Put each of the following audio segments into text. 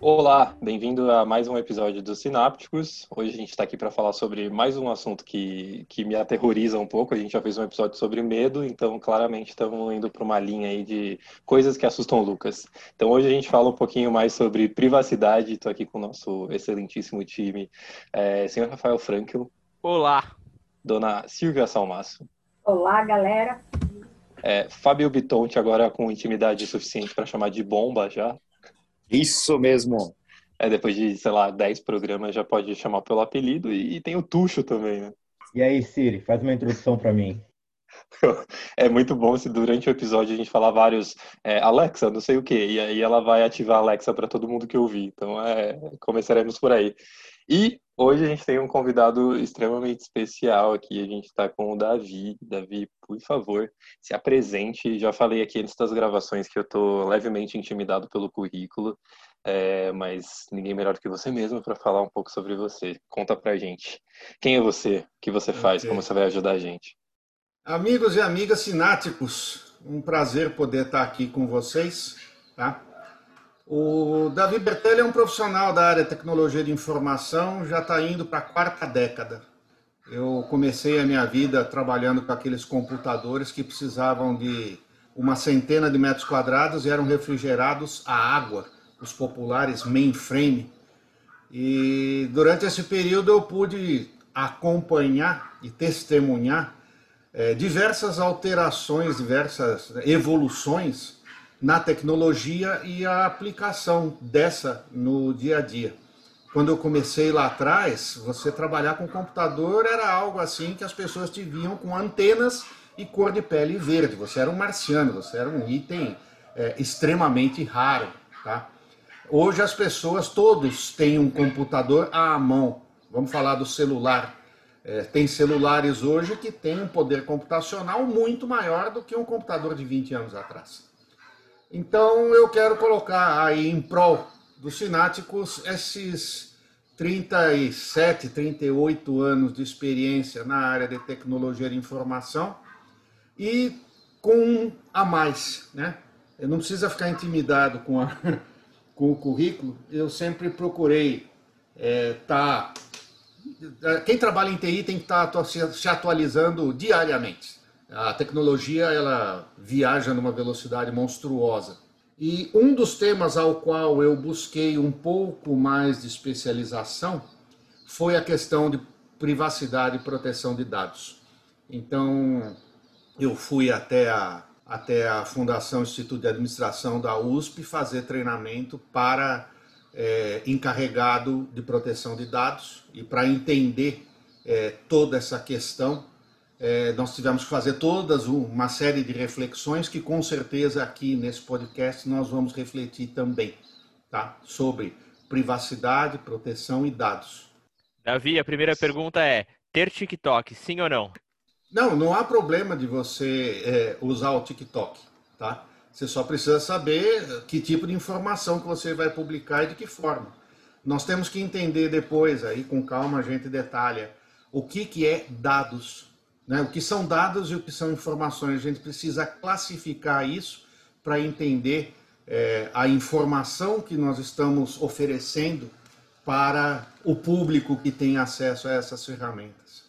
Olá, bem-vindo a mais um episódio dos Sinápticos. Hoje a gente está aqui para falar sobre mais um assunto que, que me aterroriza um pouco. A gente já fez um episódio sobre medo, então claramente estamos indo para uma linha aí de coisas que assustam o Lucas. Então hoje a gente fala um pouquinho mais sobre privacidade. Estou aqui com o nosso excelentíssimo time, é, senhor Rafael Frankel. Olá. Dona Silvia Salmaço. Olá, galera. É, Fábio Bitonte agora com intimidade suficiente para chamar de bomba já. Isso mesmo. É, depois de, sei lá, 10 programas já pode chamar pelo apelido e, e tem o Tuxo também, né? E aí, Siri, faz uma introdução para mim. É muito bom se durante o episódio a gente falar vários é, Alexa, não sei o que, e aí ela vai ativar a Alexa para todo mundo que ouvir. Então, é, começaremos por aí. E hoje a gente tem um convidado extremamente especial aqui. A gente está com o Davi. Davi, por favor, se apresente. Já falei aqui antes das gravações que eu estou levemente intimidado pelo currículo, é, mas ninguém melhor do que você mesmo para falar um pouco sobre você. Conta pra gente. Quem é você? O que você faz? Okay. Como você vai ajudar a gente? Amigos e amigas sináticos, um prazer poder estar aqui com vocês, tá? O Davi Bertelli é um profissional da área de tecnologia de informação, já está indo para a quarta década. Eu comecei a minha vida trabalhando com aqueles computadores que precisavam de uma centena de metros quadrados e eram refrigerados a água, os populares mainframe. E durante esse período eu pude acompanhar e testemunhar é, diversas alterações, diversas evoluções na tecnologia e a aplicação dessa no dia a dia. Quando eu comecei lá atrás, você trabalhar com computador era algo assim que as pessoas te viam com antenas e cor de pele verde. Você era um marciano, você era um item é, extremamente raro. Tá? Hoje as pessoas, todos têm um computador à mão. Vamos falar do celular. É, tem celulares hoje que têm um poder computacional muito maior do que um computador de 20 anos atrás. Então eu quero colocar aí em prol dos sináticos esses 37, 38 anos de experiência na área de tecnologia de informação e com a mais, né? Eu não precisa ficar intimidado com, a, com o currículo, eu sempre procurei estar... É, tá, quem trabalha em TI tem que estar tá se atualizando diariamente. A tecnologia ela viaja numa velocidade monstruosa. E um dos temas ao qual eu busquei um pouco mais de especialização foi a questão de privacidade e proteção de dados. Então, eu fui até a, até a Fundação Instituto de Administração da USP fazer treinamento para é, encarregado de proteção de dados e para entender é, toda essa questão é, nós tivemos que fazer todas uma série de reflexões que com certeza aqui nesse podcast nós vamos refletir também, tá? Sobre privacidade, proteção e dados. Davi, a primeira pergunta é: ter TikTok, sim ou não? Não, não há problema de você é, usar o TikTok, tá? Você só precisa saber que tipo de informação que você vai publicar e de que forma. Nós temos que entender depois, aí com calma a gente detalha, o que, que é dados né? O que são dados e o que são informações. A gente precisa classificar isso para entender é, a informação que nós estamos oferecendo para o público que tem acesso a essas ferramentas.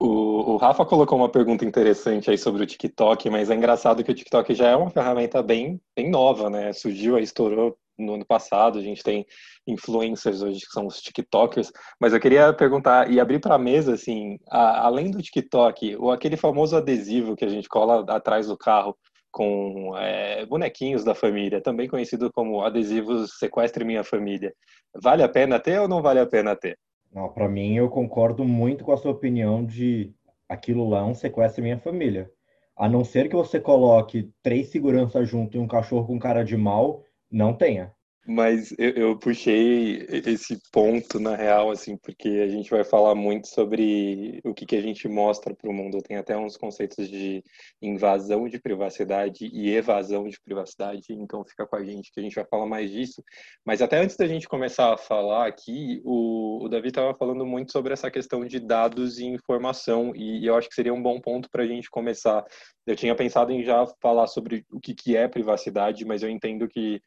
O, o, Rafa colocou uma pergunta interessante aí sobre o TikTok, mas é engraçado que o TikTok já é uma ferramenta bem, bem nova, né? Surgiu, estourou no ano passado, a gente tem influencers hoje que são os TikTokers, mas eu queria perguntar e abrir para a mesa, assim, a, além do TikTok, ou aquele famoso adesivo que a gente cola atrás do carro com é, bonequinhos da família, também conhecido como adesivos Sequestre Minha Família, vale a pena ter ou não vale a pena ter? Não, para mim eu concordo muito com a sua opinião de aquilo lá é um sequestro minha família. A não ser que você coloque três seguranças junto e um cachorro com cara de mal, não tenha. Mas eu, eu, puxei esse ponto na real, assim, porque a gente vai falar muito sobre o que, que a gente mostra para o mundo. Tem até uns conceitos de invasão de privacidade e evasão de privacidade, então fica com a gente que a gente vai falar mais disso. Mas até antes da gente começar a falar aqui, o, o Davi estava falando muito sobre essa questão de dados e informação, e, e eu acho que seria um bom ponto para a gente começar. Eu tinha pensado em já falar sobre o que, que é privacidade, mas eu entendo que que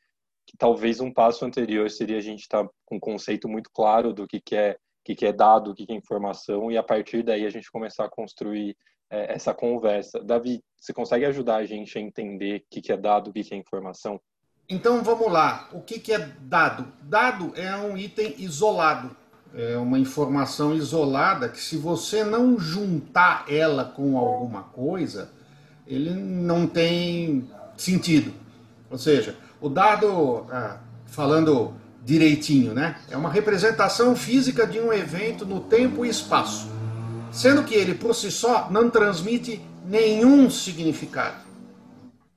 talvez um passo anterior seria a gente estar tá com um conceito muito claro do que, que é que, que é dado, o que, que é informação, e a partir daí a gente começar a construir é, essa conversa. Davi, você consegue ajudar a gente a entender o que, que é dado, o que, que é informação? Então vamos lá. O que, que é dado? Dado é um item isolado. É uma informação isolada que, se você não juntar ela com alguma coisa, ele não tem sentido. Ou seja, o dado, ah, falando direitinho, né? É uma representação física de um evento no tempo e espaço, sendo que ele por si só não transmite nenhum significado.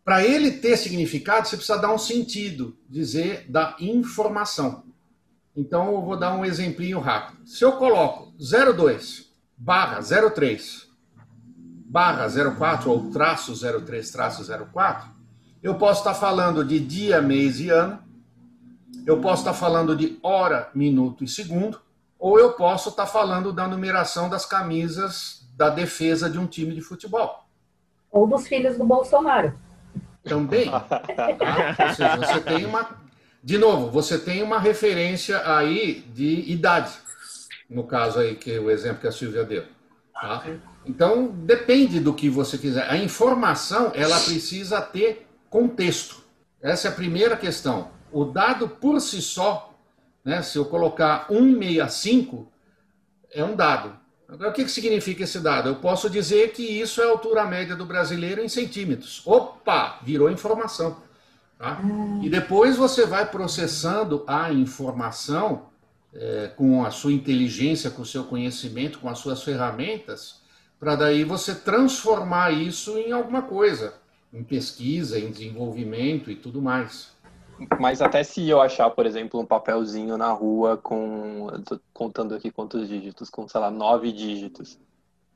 Para ele ter significado, você precisa dar um sentido, dizer da informação. Então eu vou dar um exemplinho rápido. Se eu coloco 02 barra 03 barra 04 ou traço 03 traço 04, eu posso estar falando de dia, mês e ano, eu posso estar falando de hora, minuto e segundo, ou eu posso estar falando da numeração das camisas da defesa de um time de futebol. Ou dos filhos do Bolsonaro. Também. Tá? Ou seja, você tem uma. De novo, você tem uma referência aí de idade. No caso aí, que o exemplo que a Silvia deu. Tá? Então, depende do que você quiser. A informação, ela precisa ter contexto. Essa é a primeira questão. O dado por si só, né, se eu colocar 165, é um dado. Agora, o que, que significa esse dado? Eu posso dizer que isso é a altura média do brasileiro em centímetros. Opa, virou informação. Tá? E depois você vai processando a informação é, com a sua inteligência, com o seu conhecimento, com as suas ferramentas, para daí você transformar isso em alguma coisa, em pesquisa, em desenvolvimento e tudo mais. Mas até se eu achar, por exemplo, um papelzinho na rua com. contando aqui quantos dígitos, com, sei lá, nove dígitos.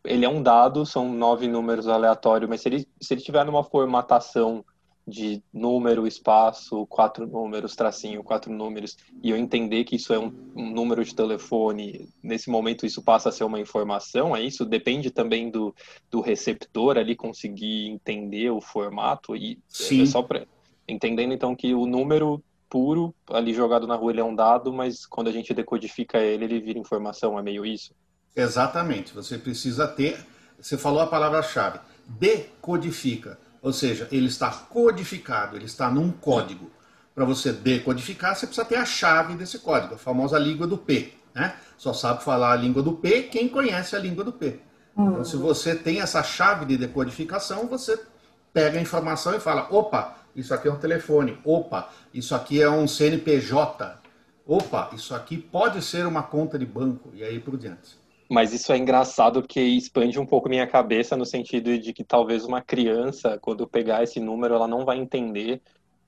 Ele é um dado, são nove números aleatórios, mas se ele, se ele tiver numa formatação de número, espaço, quatro números, tracinho, quatro números, e eu entender que isso é um, um, número de telefone, nesse momento isso passa a ser uma informação, é isso? Depende também do, do receptor ali conseguir entender o formato, e Sim. é só para entendendo então que o número puro ali jogado na rua ele é um dado, mas quando a gente decodifica ele, ele vira informação, é meio isso? Exatamente, você precisa ter, você falou a palavra-chave, decodifica ou seja, ele está codificado, ele está num código. Para você decodificar, você precisa ter a chave desse código, a famosa língua do P. Né? Só sabe falar a língua do P quem conhece a língua do P. Então, se você tem essa chave de decodificação, você pega a informação e fala: opa, isso aqui é um telefone. Opa, isso aqui é um CNPJ. Opa, isso aqui pode ser uma conta de banco. E aí por diante. Mas isso é engraçado porque expande um pouco minha cabeça no sentido de que talvez uma criança, quando pegar esse número, ela não vai entender,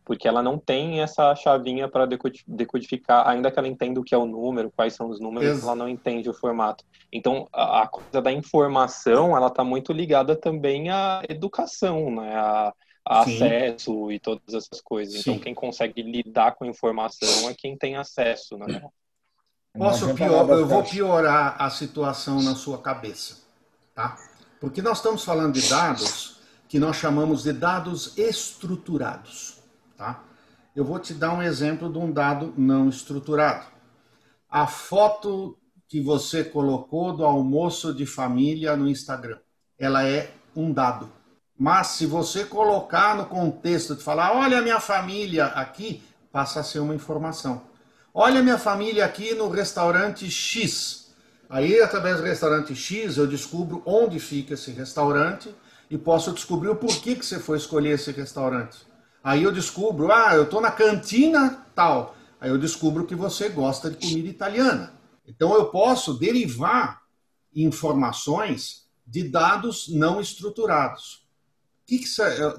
porque ela não tem essa chavinha para decodificar, ainda que ela entenda o que é o número, quais são os números, Exato. ela não entende o formato. Então, a, coisa da informação, ela está muito ligada também à educação, né? A, a acesso e todas essas coisas. Então, Sim. Então, quem consegue lidar com a informação é quem tem acesso, né? Posso pior, eu vou piorar a situação na sua cabeça, tá? Porque nós estamos falando de dados que nós chamamos de dados estruturados, tá? Eu vou te dar um exemplo de um dado não estruturado. A foto que você colocou do almoço de família no Instagram, ela é um dado. Mas se você colocar no contexto de falar, olha a minha família aqui, passa a ser uma informação. Olha minha família aqui no restaurante X. Aí, através do restaurante X, eu descubro onde fica esse restaurante e posso descobrir o porquê que você foi escolher esse restaurante. Aí eu descubro, ah, eu estou na cantina tal. Aí eu descubro que você gosta de comida italiana. Então eu posso derivar informações de dados não estruturados. Que que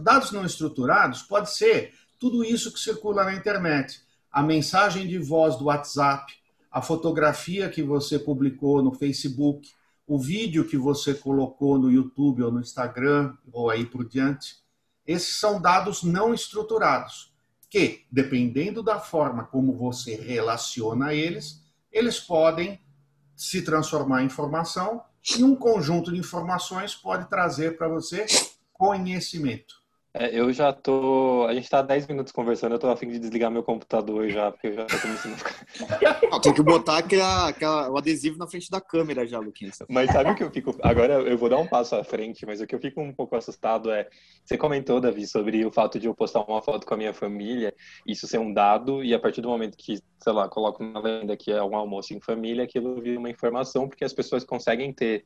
dados não estruturados pode ser tudo isso que circula na internet a mensagem de voz do WhatsApp, a fotografia que você publicou no Facebook, o vídeo que você colocou no YouTube ou no Instagram, ou aí por diante. Esses são dados não estruturados, que, dependendo da forma como você relaciona eles, eles podem se transformar em informação e um conjunto de informações pode trazer para você conhecimento. É, eu já tô. A gente tá há 10 minutos conversando, eu tô a fim de desligar meu computador já, porque eu já tô começando a ficar. Não, tem que botar aquela, aquela- o adesivo na frente da câmera já, Luquinhas. Mas sabe o que eu fico. Agora eu vou dar um passo à frente, mas o que eu fico um pouco assustado é. Você comentou, Davi, sobre o fato de eu postar uma foto com a minha família, isso ser um dado, e a partir do momento que, sei lá, coloco na lenda que é um almoço em família, aquilo vira uma informação, porque as pessoas conseguem ter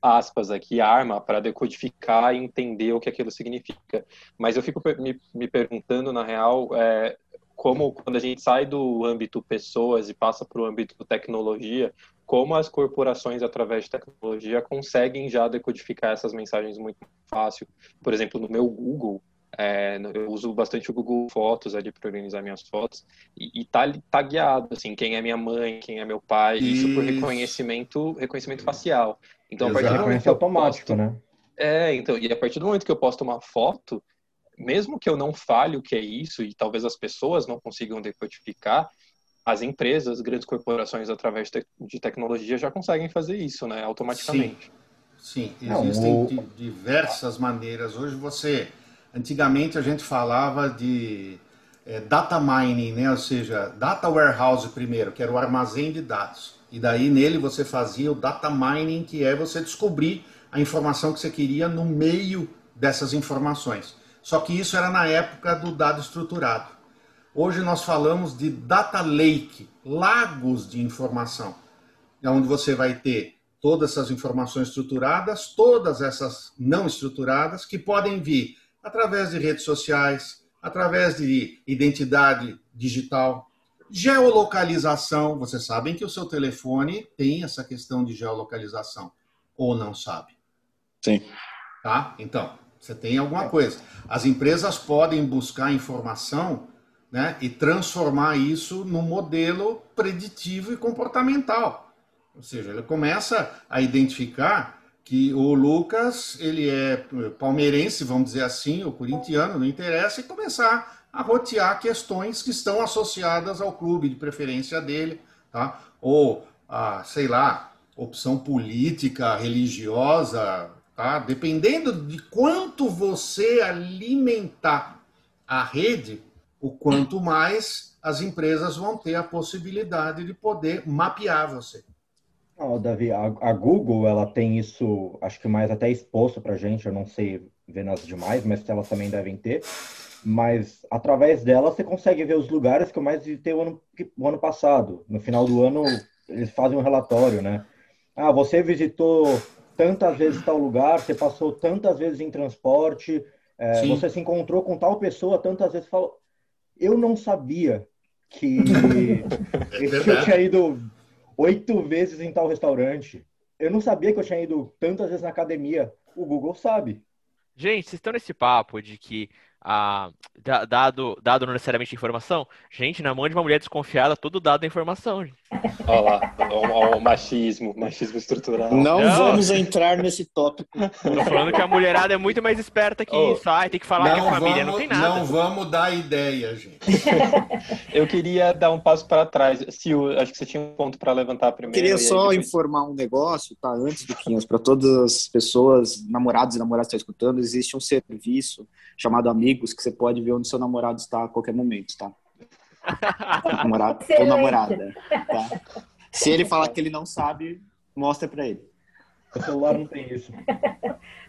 aspas aqui, arma para decodificar e entender o que aquilo significa. Mas eu fico me, me perguntando, na real, é, como quando a gente sai do âmbito pessoas e passa para o âmbito tecnologia, como as corporações, através de tecnologia, conseguem já decodificar essas mensagens muito fácil. Por exemplo, no meu Google, é, eu uso bastante o Google Fotos ali para organizar minhas fotos e, e tá, tá guiado, assim, quem é minha mãe, quem é meu pai, isso, por Isso. reconhecimento, reconhecimento facial. Então, a partir do momento que eu automático, posto, né? é, então, e a partir do momento que eu posto uma foto, mesmo que eu não fale o que é isso, e talvez as pessoas não consigam decodificar, as empresas, grandes corporações, através de, tecnologia, já conseguem fazer isso, né, automaticamente. Sim, Não, existem o- di- diversas maneiras. Hoje você, antigamente a gente falava de eh, data mining, né? Ou seja, data warehouse primeiro, que era o armazém de dados. E daí nele você fazia o data mining, que é você descobrir a informação que você queria no meio dessas informações. Só que isso era na época do dado estruturado. Hoje nós falamos de data lake, lagos de informação é onde você vai ter todas essas informações estruturadas, todas essas não estruturadas, que podem vir através de redes sociais, através de identidade digital, geolocalização. Vocês sabem que o seu telefone tem essa questão de geolocalização, ou não sabe? Sim. Tá? Então, você tem alguma coisa. As empresas podem buscar informação né, e transformar isso num modelo preditivo e comportamental. Ou seja, ele começa a identificar que o Lucas, ele é palmeirense, vamos dizer assim, ou corintiano, não interessa, e começar a rotear questões que estão associadas ao clube de preferência dele, tá? Ou, a, sei lá, opção política, religiosa, tá? Dependendo de quanto você alimentar a rede, o quanto mais as empresas vão ter a possibilidade de poder mapear você. Não, Davi, a, a Google, ela tem isso, acho que mais até exposto pra gente, eu não sei ver nas demais, mas elas também devem ter. Mas através dela você consegue ver os lugares que eu mais visitei o ano, o ano passado. No final do ano, eles fazem um relatório, né? Ah, você visitou tantas vezes tal lugar, você passou tantas vezes em transporte, é, você se encontrou com tal pessoa tantas vezes. Falou, eu não sabia que, É que eu tinha ido oito vezes em tal restaurante. Eu não sabia que eu tinha ido tantas vezes na academia. O Google sabe. Gente, vocês estão nesse papo de que da- dado, dado não necessariamente informação? Gente, na mão de uma mulher desconfiada, todo dado é informação. gente. Olha lá, ó, ó, o machismo, machismo estrutural. Não, Não. vamos entrar nesse tópico. Tô falando que a mulherada é muito mais esperta que Oh, isso. Ai, tem que falar que é família. Não tem nada. não vamos dar ideia, gente. Eu queria dar um passo para trás. Sil, acho que você tinha um ponto para levantar Eu primeiro. queria só depois- informar um negócio, tá? Antes do Quinhas, para todas as pessoas, namorados e namoradas que estão escutando, existe um serviço chamado Amigos que você pode ver onde seu namorado está a qualquer momento, tá? Namorado ou Excelente. namorada, tá? Se ele falar que ele não sabe, mostra para ele. O celular não tem isso.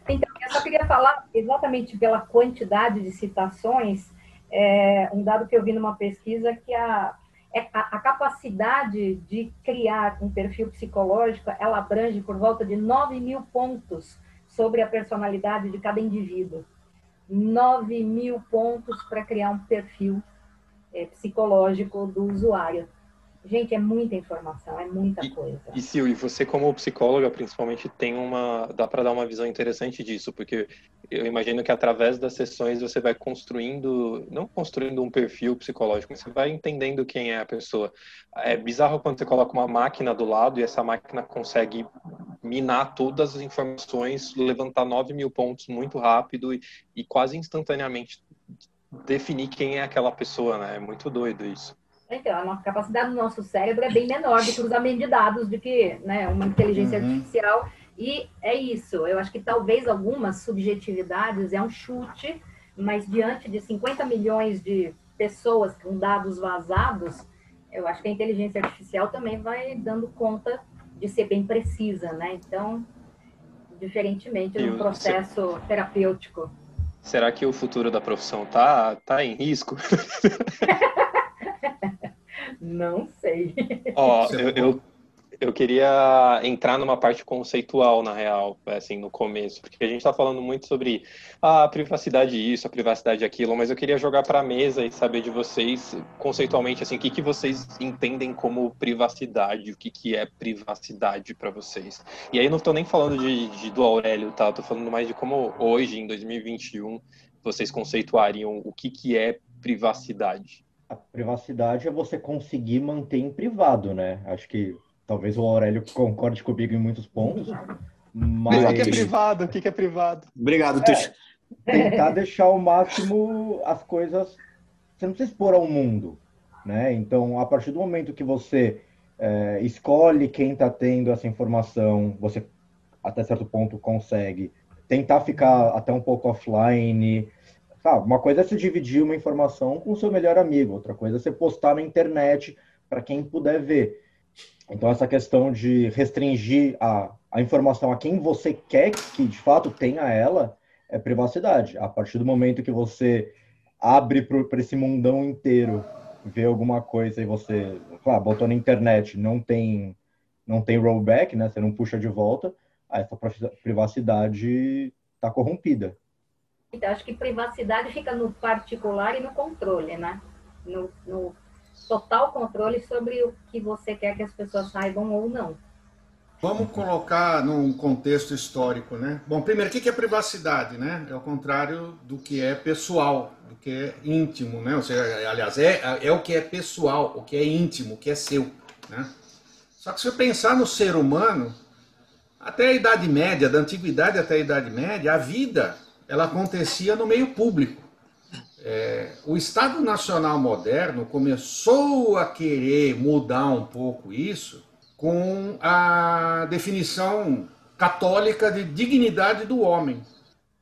Então, eu só queria falar exatamente pela quantidade de citações, é, um dado que eu vi numa pesquisa que a, é a, a capacidade de criar um perfil psicológico, ela abrange por volta de 9 mil pontos sobre a personalidade de cada indivíduo. 9 mil pontos para criar um perfil é, psicológico do usuário. Gente, é muita informação, é muita E- coisa. E Sil, e você como psicóloga, principalmente, tem uma, dá para dar uma visão interessante disso, porque eu imagino que através das sessões você vai construindo, não construindo um perfil psicológico, mas você vai entendendo quem é a pessoa. É bizarro quando você coloca uma máquina do lado e essa máquina consegue minar todas as informações, levantar 9 mil pontos muito rápido e, e quase instantaneamente definir quem é aquela pessoa, né? É muito doido isso. Então, a capacidade do nosso cérebro é bem menor do cruzamento de dados do que né, uma inteligência Uhum. artificial. E é isso. Eu acho que talvez algumas subjetividades é um chute, mas diante de 50 milhões de pessoas com dados vazados, eu acho que a inteligência artificial também vai dando conta de ser bem precisa, né? Então, diferentemente no processo terapêutico. Será que o futuro da profissão tá, tá em risco? Não sei. Ó, eu, eu, eu queria entrar numa parte conceitual, na real, assim, no começo, porque a gente está falando muito sobre a privacidade isso, a privacidade aquilo, mas eu queria jogar para a mesa e saber de vocês, conceitualmente, assim, o que, que vocês entendem como privacidade, o que, que é privacidade para vocês. E aí não estou nem falando de, de, do Aurélio, tá? Estou falando mais de como hoje, em 2021, vocês conceituariam o que, que é privacidade. A privacidade é você conseguir manter em privado, né? Acho que Talvez o Aurélio concorde comigo em muitos pontos. Mas... O que é privado? O que é privado? Obrigado, Tuxo. É, tentar deixar ao máximo as coisas. Você não precisa expor ao mundo. Né? Então, a partir do momento que você é, escolhe quem está tendo essa informação, você até certo ponto consegue tentar ficar até um pouco offline. Sabe? Uma coisa é você dividir uma informação com o seu melhor amigo, outra coisa é você postar na internet para quem puder ver. Então, essa questão de restringir a, a informação a quem você quer que de fato tenha ela é privacidade. A partir do momento que você abre para esse mundão inteiro ver alguma coisa e você, claro, botou na internet, não tem não tem rollback, né? Você não puxa de volta, essa privacidade está corrompida. Então, acho que privacidade fica no particular e no controle, né? No, no total controle sobre o que você quer que as pessoas saibam ou não. Vamos colocar num contexto histórico, né? Bom, primeiro, o que é privacidade, né? É o contrário do que é pessoal, do que é íntimo, né? Ou seja, aliás, é, é o que é pessoal, o que é íntimo, o que é seu, né? Só que se eu pensar no ser humano, até a Idade Média, da Antiguidade até a Idade Média, a vida, ela acontecia no meio público. É, o Estado Nacional moderno começou a querer mudar um pouco isso com a definição católica de dignidade do homem.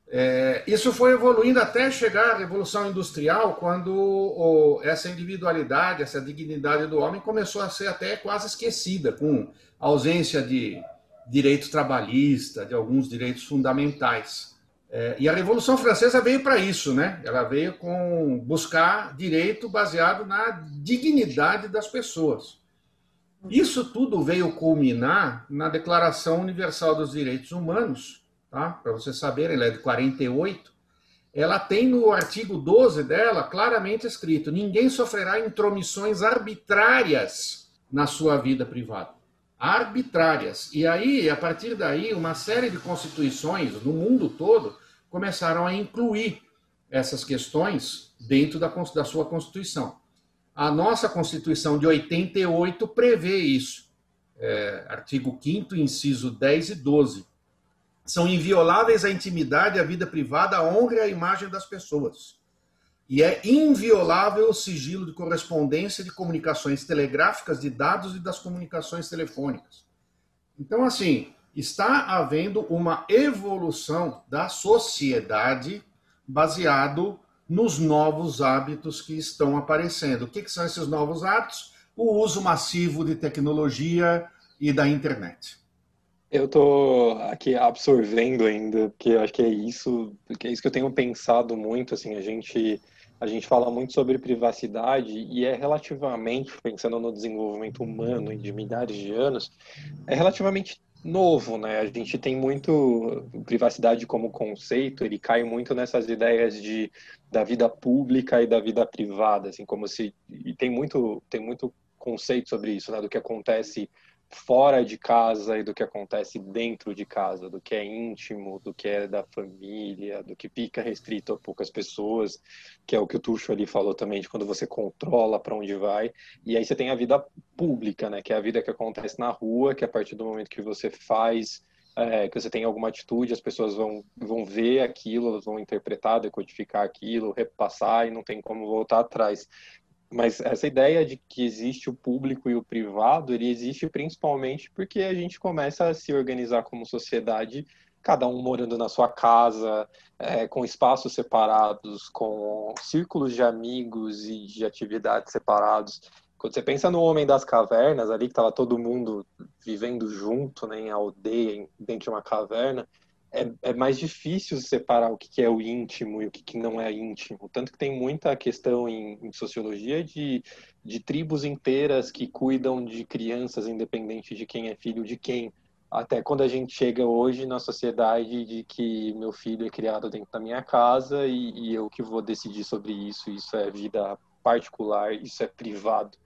É, isso foi evoluindo até chegar à Revolução Industrial, quando o, essa individualidade, essa dignidade do homem começou a ser até quase esquecida, com ausência de direito trabalhista, de alguns direitos fundamentais. É, e a Revolução Francesa veio para isso, né? Ela veio com buscar direito baseado na dignidade das pessoas. Isso tudo veio culminar na Declaração Universal dos Direitos Humanos, tá? Para vocês saberem, ela é de 48. Ela tem no artigo 12 dela claramente escrito: ninguém sofrerá intromissões arbitrárias na sua vida privada arbitrárias. E aí, a partir daí, uma série de constituições no mundo todo começaram a incluir essas questões dentro da, da sua Constituição. A nossa Constituição de 88 prevê isso. É, artigo 5 inciso 10 e 12. São invioláveis a intimidade, a vida privada, a honra e a imagem das pessoas. E é inviolável o sigilo de correspondência de comunicações telegráficas, de dados e das comunicações telefônicas. Então, assim, está havendo uma evolução da sociedade baseado nos novos hábitos que estão aparecendo. O que, que são esses novos hábitos? O uso massivo de tecnologia e da internet. Eu estou aqui absorvendo ainda, porque eu acho que é isso, porque é isso que eu tenho pensado muito, assim, a gente a gente fala muito sobre privacidade e é relativamente, pensando no desenvolvimento humano de milhares de anos, é relativamente novo, né? A gente tem muito privacidade como conceito, ele cai muito nessas ideias de da vida pública e da vida privada, assim, como se e tem muito tem muito conceito sobre isso, né? Do que acontece fora de casa e do que acontece dentro de casa, do que é íntimo, do que é da família, do que fica restrito a poucas pessoas, que é o que o Tuxo ali falou também, de quando você controla para onde vai. E aí você tem a vida pública, né, que é a vida que acontece na rua, que a partir do momento que você faz, é, que você tem alguma atitude, as pessoas vão, vão ver aquilo, elas vão interpretar, decodificar aquilo, repassar e não tem como voltar atrás. Mas essa ideia de que existe o público e o privado, ele existe principalmente porque a gente começa a se organizar como sociedade cada um morando na sua casa, é, com espaços separados, com círculos de amigos e de atividades separados. Quando você pensa no Homem das Cavernas, ali que estava todo mundo vivendo junto, né, em aldeia, dentro de uma caverna, é, é, mais difícil separar o que é o íntimo e o que não é íntimo. Tanto que tem muita questão em, em, sociologia de, de tribos inteiras que cuidam de crianças, independente de quem é filho de quem. Até quando a gente chega hoje na sociedade de que meu filho é criado dentro da minha casa e, e eu que vou decidir sobre isso, isso é vida particular, isso é privado.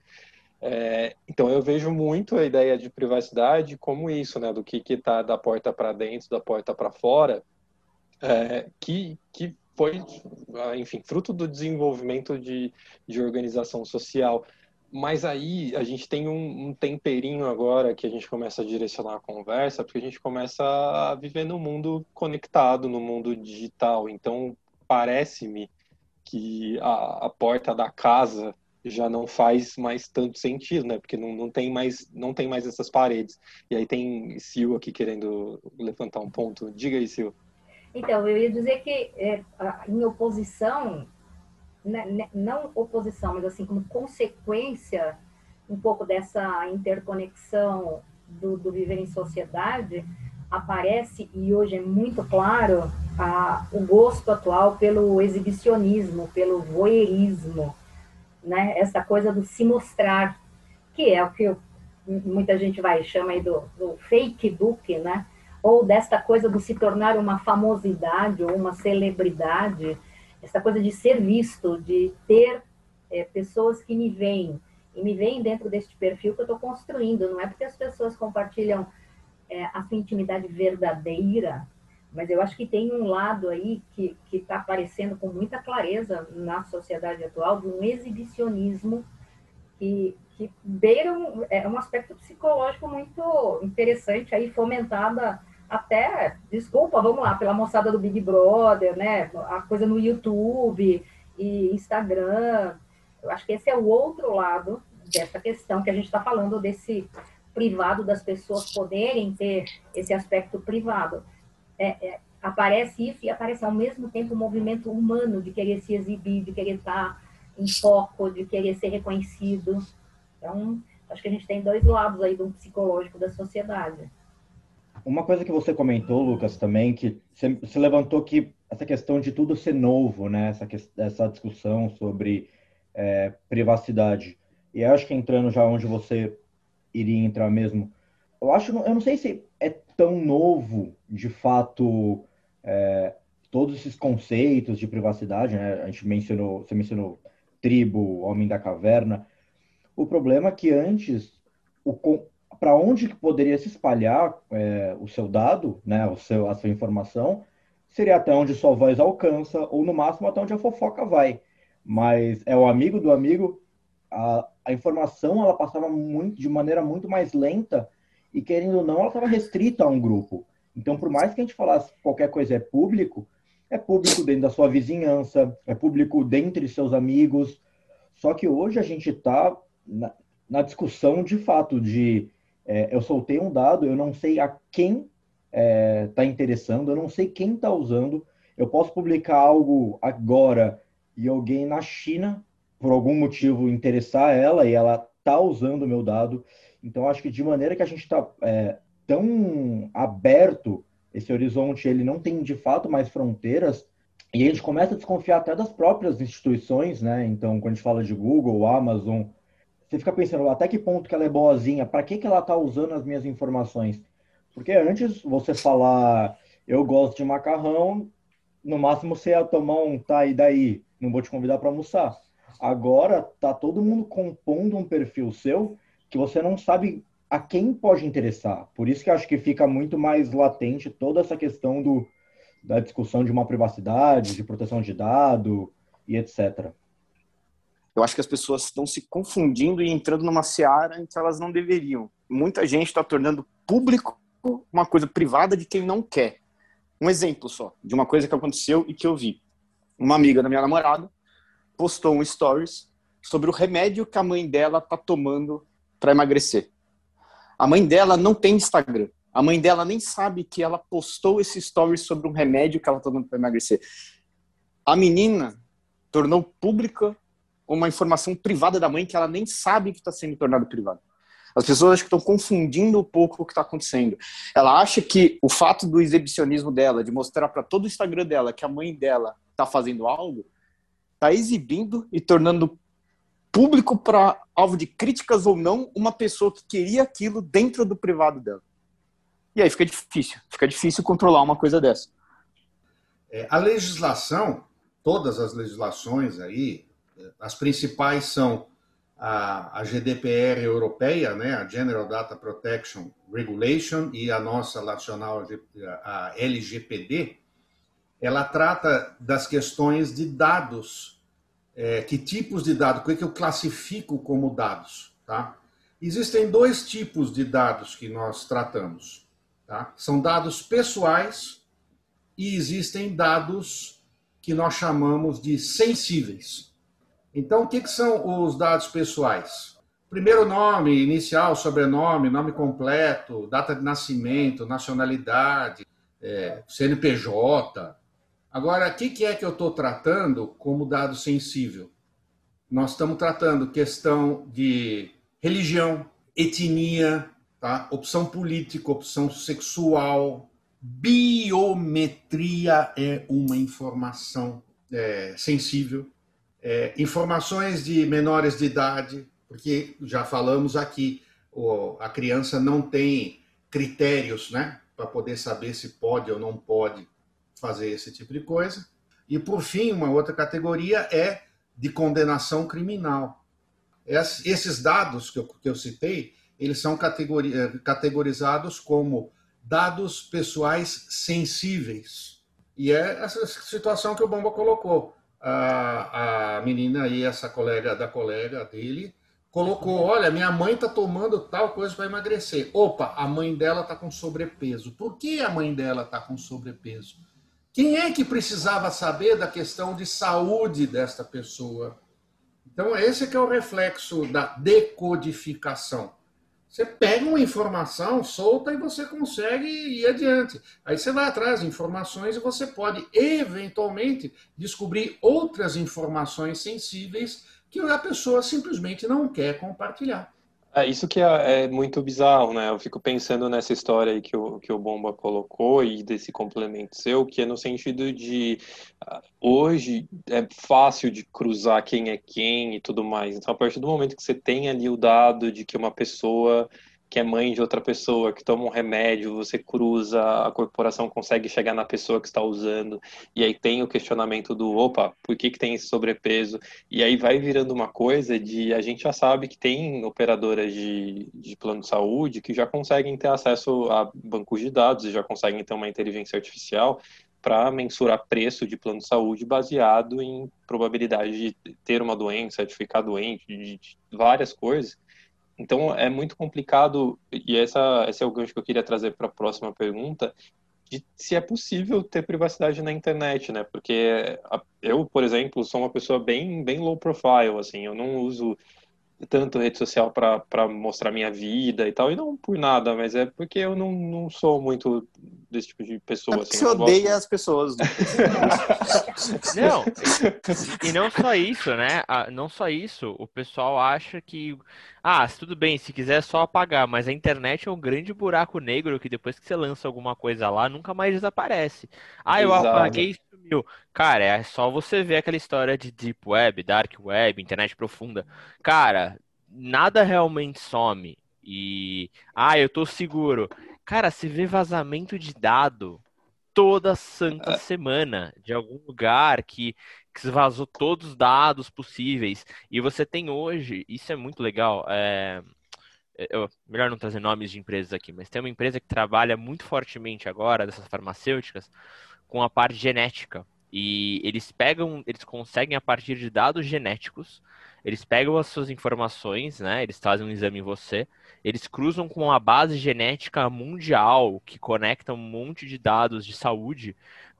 É, então eu vejo muito a ideia de privacidade como isso, né, do que está da porta para dentro, da porta para fora, é, que que foi, enfim, fruto do desenvolvimento de, de organização social. Mas aí a gente tem um, um, temperinho agora que a gente começa a direcionar a conversa, porque a gente começa a viver no mundo conectado, no mundo digital. Então parece-me que a, a porta da casa já não faz mais tanto sentido, né? Porque não, não, tem, mais, não tem mais essas paredes. E aí tem Sil aqui querendo levantar um ponto. Diga aí, Sil. Então, eu ia dizer que é, em oposição, né, né, não oposição, mas assim, como consequência um pouco dessa interconexão do, do viver em sociedade, aparece, e hoje é muito claro, a, o gosto atual pelo exibicionismo, pelo voyeurismo, né? Essa coisa do se mostrar, que é o que eu, muita gente vai chama aí do, do fake book, né? Ou desta coisa do se tornar uma famosidade ou uma celebridade, essa coisa de ser visto, de ter é, pessoas que me veem e me veem dentro deste perfil que eu estou construindo. Não é porque as pessoas compartilham é, a sua intimidade verdadeira, mas eu acho que tem um lado aí que está aparecendo com muita clareza na sociedade atual de um exibicionismo que, que beira um, é um aspecto psicológico muito interessante aí, fomentada até, desculpa, vamos lá, pela moçada do Big Brother, né? A coisa no YouTube e Instagram. Eu acho que esse é o outro lado dessa questão que a gente está falando desse privado das pessoas poderem ter esse aspecto privado é, é, aparece isso e aparece ao mesmo tempo o movimento humano de querer se exibir, de querer estar em foco, de querer ser reconhecido. Então, acho que a gente tem dois lados aí do psicológico da sociedade. Uma coisa que você comentou, Lucas, também, que você levantou que essa questão de tudo ser novo, né? Essa, essa discussão sobre é, privacidade. E acho que entrando já onde você iria entrar mesmo, eu acho, eu não sei se é tão novo, de fato, é, todos esses conceitos de privacidade, né? A gente mencionou, você mencionou tribo, homem da caverna. O problema é que antes, para onde que poderia se espalhar é, o seu dado, né? O seu, a sua informação, seria até onde sua voz alcança, ou no máximo até onde a fofoca vai. Mas é o amigo do amigo, a, a informação ela passava muito, de maneira muito mais lenta e querendo ou não, ela estava restrita a um grupo. Então, por mais que a gente falasse que qualquer coisa é público, é público dentro da sua vizinhança, é público dentre seus amigos. Só que hoje a gente está na, na, discussão de fato de é, eu soltei um dado, eu não sei a quem está é, tá interessando, eu não sei quem está usando. Eu posso publicar algo agora e alguém na China, por algum motivo, interessar ela e ela está usando o meu dado. Então, acho que de maneira que a gente está é, tão aberto, esse horizonte ele não tem de fato mais fronteiras, e a gente começa a desconfiar até das próprias instituições, né? Então, quando a gente fala de Google, Amazon, você fica pensando até que ponto que ela é boazinha, para que, que ela está usando as minhas informações? Porque antes você falar, eu gosto de macarrão, no máximo você ia tomar um tá e daí, não vou te convidar para almoçar. Agora tá todo mundo compondo um perfil seu que você não sabe a quem pode interessar. Por isso que acho que fica muito mais latente toda essa questão do, da discussão de uma privacidade, de proteção de dado e etc. Eu acho que as pessoas estão se confundindo e entrando numa seara em que elas não deveriam. Muita gente está tornando público uma coisa privada de quem não quer. Um exemplo só de uma coisa que aconteceu e que eu vi. Uma amiga da minha namorada postou um stories sobre o remédio que a mãe dela está tomando para emagrecer. A mãe dela não tem Instagram. A mãe dela nem sabe que ela postou esse story sobre um remédio que ela está dando para emagrecer. A menina tornou pública uma informação privada da mãe que ela nem sabe que está sendo tornada privada. As pessoas acho que estão confundindo um pouco o que está acontecendo. Ela acha que o fato do exibicionismo dela, de mostrar para todo o Instagram dela que a mãe dela está fazendo algo, está exibindo e tornando público para alvo de críticas ou não uma pessoa que queria aquilo dentro do privado dela. E aí fica difícil, fica difícil controlar uma coisa dessa. É, a legislação, todas as legislações aí, as principais são a, a GDPR europeia, né, a General Data Protection Regulation, e a nossa nacional, a LGPD, ela trata das questões de dados. É, que tipos de dados, o que, é que eu classifico como dados? Tá? Existem dois tipos de dados que nós tratamos. Tá? São dados pessoais e existem dados que nós chamamos de sensíveis. Então, o que, que são os dados pessoais? Primeiro nome, inicial, sobrenome, nome completo, data de nascimento, nacionalidade, é, CNPJ. Agora, o que, que é que eu estou tratando como dado sensível? Nós estamos tratando questão de religião, etnia, tá? opção política, opção sexual, biometria é uma informação é, sensível é, informações de menores de idade, porque já falamos aqui, a criança não tem critérios né, para poder saber se pode ou não pode fazer esse tipo de coisa. E, por fim, uma outra categoria é de condenação criminal. Esses dados que eu, que eu citei, eles são é, categorizados como dados pessoais sensíveis. E é essa situação que o Bomba colocou a, a menina aí, essa colega da colega dele, colocou: Olha, minha mãe está tomando tal coisa para emagrecer. Opa, a mãe dela está com sobrepeso. Por que a mãe dela está com sobrepeso? Quem é que precisava saber da questão de saúde desta pessoa? Então, esse é que é o reflexo da decodificação. Você pega uma informação solta e você consegue ir adiante. Aí você vai atrás de informações e você pode, eventualmente, descobrir outras informações sensíveis que a pessoa simplesmente não quer compartilhar. É isso que é, é, muito bizarro, né? Eu fico pensando nessa história aí que o, que o Bomba colocou e desse complemento seu, que é no sentido de uh, hoje é fácil de cruzar quem é quem e tudo mais. Então, a partir do momento que você tem ali o dado de que uma pessoa que é mãe de outra pessoa, que toma um remédio, você cruza, a corporação consegue chegar na pessoa que está usando, e aí tem o questionamento do, opa, por que, que tem esse sobrepeso? E aí vai virando uma coisa de, a gente já sabe que tem operadoras de, de plano de saúde que já conseguem ter acesso a bancos de dados e já conseguem ter uma inteligência artificial para mensurar preço de plano de saúde baseado em probabilidade de ter uma doença, de ficar doente, de, de várias coisas. Então é muito complicado, e essa, esse é o gancho que eu queria trazer para a próxima pergunta, de se é possível ter privacidade na internet, né? Porque eu, por exemplo, sou uma pessoa bem, bem low profile, assim, eu não uso tanto rede social para mostrar minha vida e tal, e não por nada, mas é porque eu não, não sou muito desse tipo de pessoa. É assim, você odeia gosto... as pessoas. Né? não, e não só isso, né? Não só isso, o pessoal acha que, ah, tudo bem, se quiser é só apagar, mas a internet é um grande buraco negro que depois que você lança alguma coisa lá, nunca mais desaparece. Ah, eu Exato. apaguei e sumiu. Cara, é só você ver aquela história de Deep Web, Dark Web, internet profunda. Cara, nada realmente some. E, ah, eu tô seguro. Cara, se vê vazamento de dado toda santa é. semana de algum lugar que, que vazou todos os dados possíveis. E você tem hoje, isso é muito legal. É, eu, melhor não trazer nomes de empresas aqui, mas tem uma empresa que trabalha muito fortemente agora, dessas farmacêuticas, com a parte genética. E eles pegam, eles conseguem a partir de dados genéticos, eles pegam as suas informações, né? Eles fazem um exame em você, eles cruzam com uma base genética mundial que conecta um monte de dados de saúde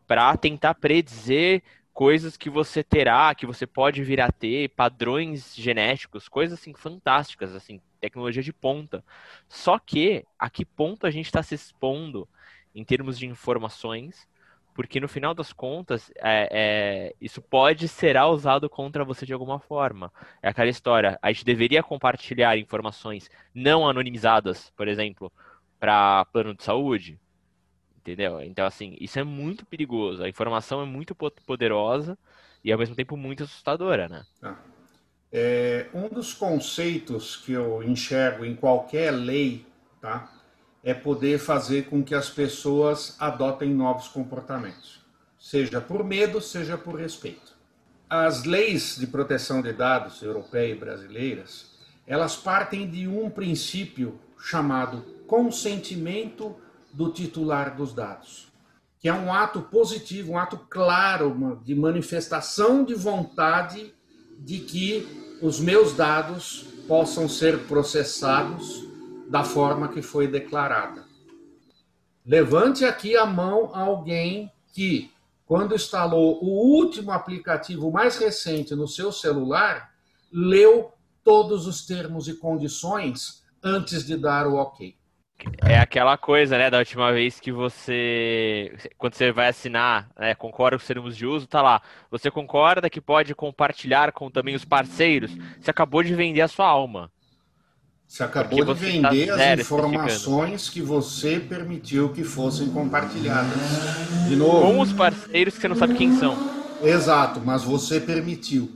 para tentar predizer coisas que você terá, que você pode vir a ter, padrões genéticos, coisas assim fantásticas, assim, tecnologia de ponta. Só que a que ponto a gente está se expondo em termos de informações, porque no final das contas, é, é, isso pode ser usado contra você de alguma forma. É aquela história, a gente deveria compartilhar informações não anonimizadas, por exemplo, para plano de saúde, entendeu? Então, assim, isso é muito perigoso. A informação é muito poderosa e, ao mesmo tempo, muito assustadora, né? Ah. É, um dos conceitos que eu enxergo em qualquer lei, tá? É poder fazer com que as pessoas adotem novos comportamentos, seja por medo, seja por respeito. As leis de proteção de dados europeias e brasileiras, elas partem de um princípio chamado consentimento do titular dos dados, que é um ato positivo, um ato claro de manifestação de vontade de que os meus dados possam ser processados da forma que foi declarada. Levante aqui a mão alguém que, quando instalou o último aplicativo mais recente no seu celular, leu todos os termos e condições antes de dar o OK. É aquela coisa, né, da última vez que você, quando você vai assinar, né, concorda com os termos de uso, tá lá. Você concorda que pode compartilhar com também os parceiros? Você acabou de vender a sua alma. Você acabou de tá vender tá as informações que você permitiu que fossem compartilhadas. De novo. Com os parceiros que você não sabe quem são. Exato, mas você permitiu.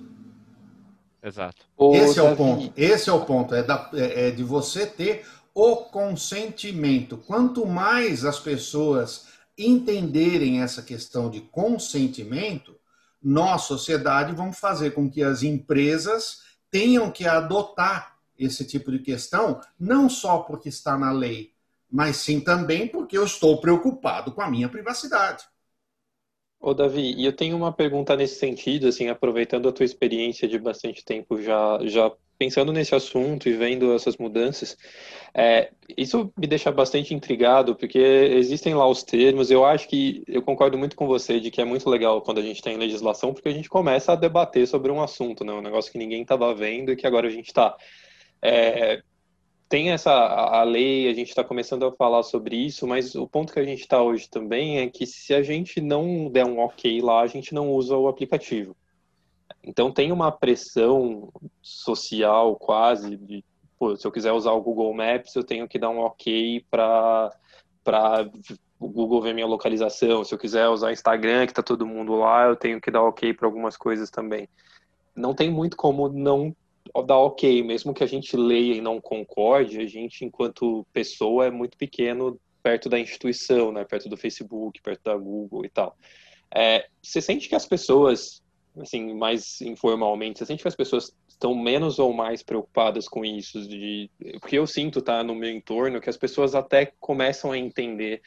Exato. Esse é o ponto. Esse é o ponto. É, da, é, é de você ter o consentimento. Quanto mais as pessoas entenderem essa questão de consentimento, nós, sociedade, vamos fazer com que as empresas tenham que adotar esse tipo de questão, não só porque está na lei, mas sim também porque eu estou preocupado com a minha privacidade. Ô Davi, e eu tenho uma pergunta nesse sentido, assim, aproveitando a tua experiência de bastante tempo já, já pensando nesse assunto e vendo essas mudanças, é, isso me deixa bastante intrigado, porque existem lá os termos, eu acho que, eu concordo muito com você de que é muito legal quando a gente tem legislação, porque a gente começa a debater sobre um assunto, né, um negócio que ninguém estava vendo e que agora a gente está. É, tem essa a lei, a gente está começando a falar sobre isso, mas o ponto que a gente está hoje também é que se a gente não der um ok lá, a gente não usa o aplicativo. Então tem uma pressão social quase de, pô, se eu quiser usar o Google Maps, eu tenho que dar um OK para para o Google ver minha localização. Se eu quiser usar o Instagram, que está todo mundo lá, eu tenho que dar OK para algumas coisas também. Não tem muito como não dar OK, mesmo que a gente leia e não concorde, a gente enquanto pessoa é muito pequeno perto da instituição, né? Perto do Facebook, perto da Google e tal. É, você sente que as pessoas assim, mais informalmente, você sente que as pessoas estão menos ou mais preocupadas com isso? De... Porque eu sinto, tá, no meu entorno, que as pessoas até começam a entender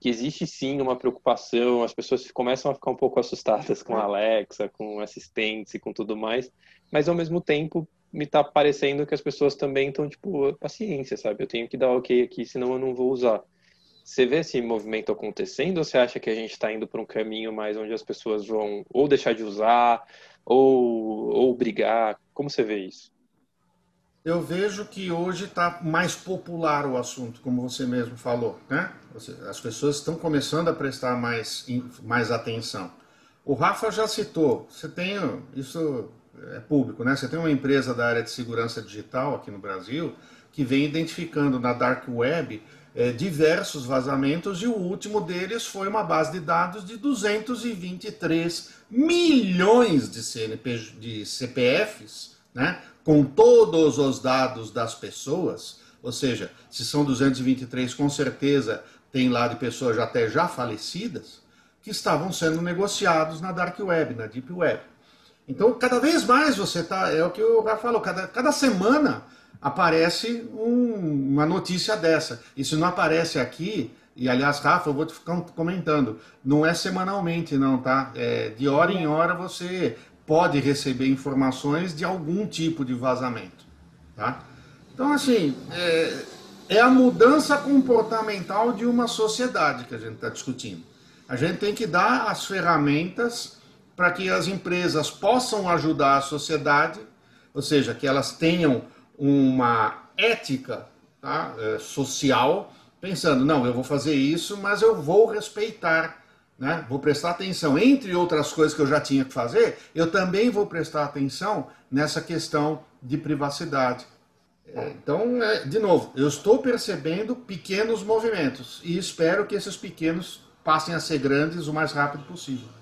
que existe sim uma preocupação, as pessoas começam a ficar um pouco assustadas com a Alexa, com assistentes e com tudo mais, mas ao mesmo tempo me tá parecendo que as pessoas também estão, tipo, paciência, sabe? Eu tenho que dar ok aqui, senão eu não vou usar. Você vê esse movimento acontecendo ou você acha que a gente está indo para um caminho mais onde as pessoas vão ou deixar de usar ou, ou brigar? Como você vê isso? Eu vejo que hoje está mais popular o assunto, como você mesmo falou, né? As pessoas estão começando a prestar mais, mais atenção. O Rafa já citou, você tem, isso é público, né? Você tem uma empresa da área de segurança digital aqui no Brasil que vem identificando na dark web é, diversos vazamentos e o último deles foi uma base de dados de 223 milhões de, CNP, de CPFs, né, com todos os dados das pessoas, ou seja, se são 223, com certeza tem lá de pessoas até já falecidas, que estavam sendo negociados na Dark Web, na Deep Web. Então, cada vez mais você está, é o que o Rafa falou, cada, cada semana aparece um, uma notícia dessa. Se não aparece aqui, e aliás, Rafa, eu vou te ficar comentando, não é semanalmente não, tá? É, de hora em hora você pode receber informações de algum tipo de vazamento, tá? Então, assim, é, é a mudança comportamental de uma sociedade que a gente está discutindo. A gente tem que dar as ferramentas para que as empresas possam ajudar a sociedade, ou seja, que elas tenham uma ética tá, é, social, pensando, não, eu vou fazer isso, mas eu vou respeitar, né? vou prestar atenção. Entre outras coisas que eu já tinha que fazer, eu também vou prestar atenção nessa questão de privacidade. É, então, é, de novo, eu estou percebendo pequenos movimentos e espero que esses pequenos passem a ser grandes o mais rápido possível.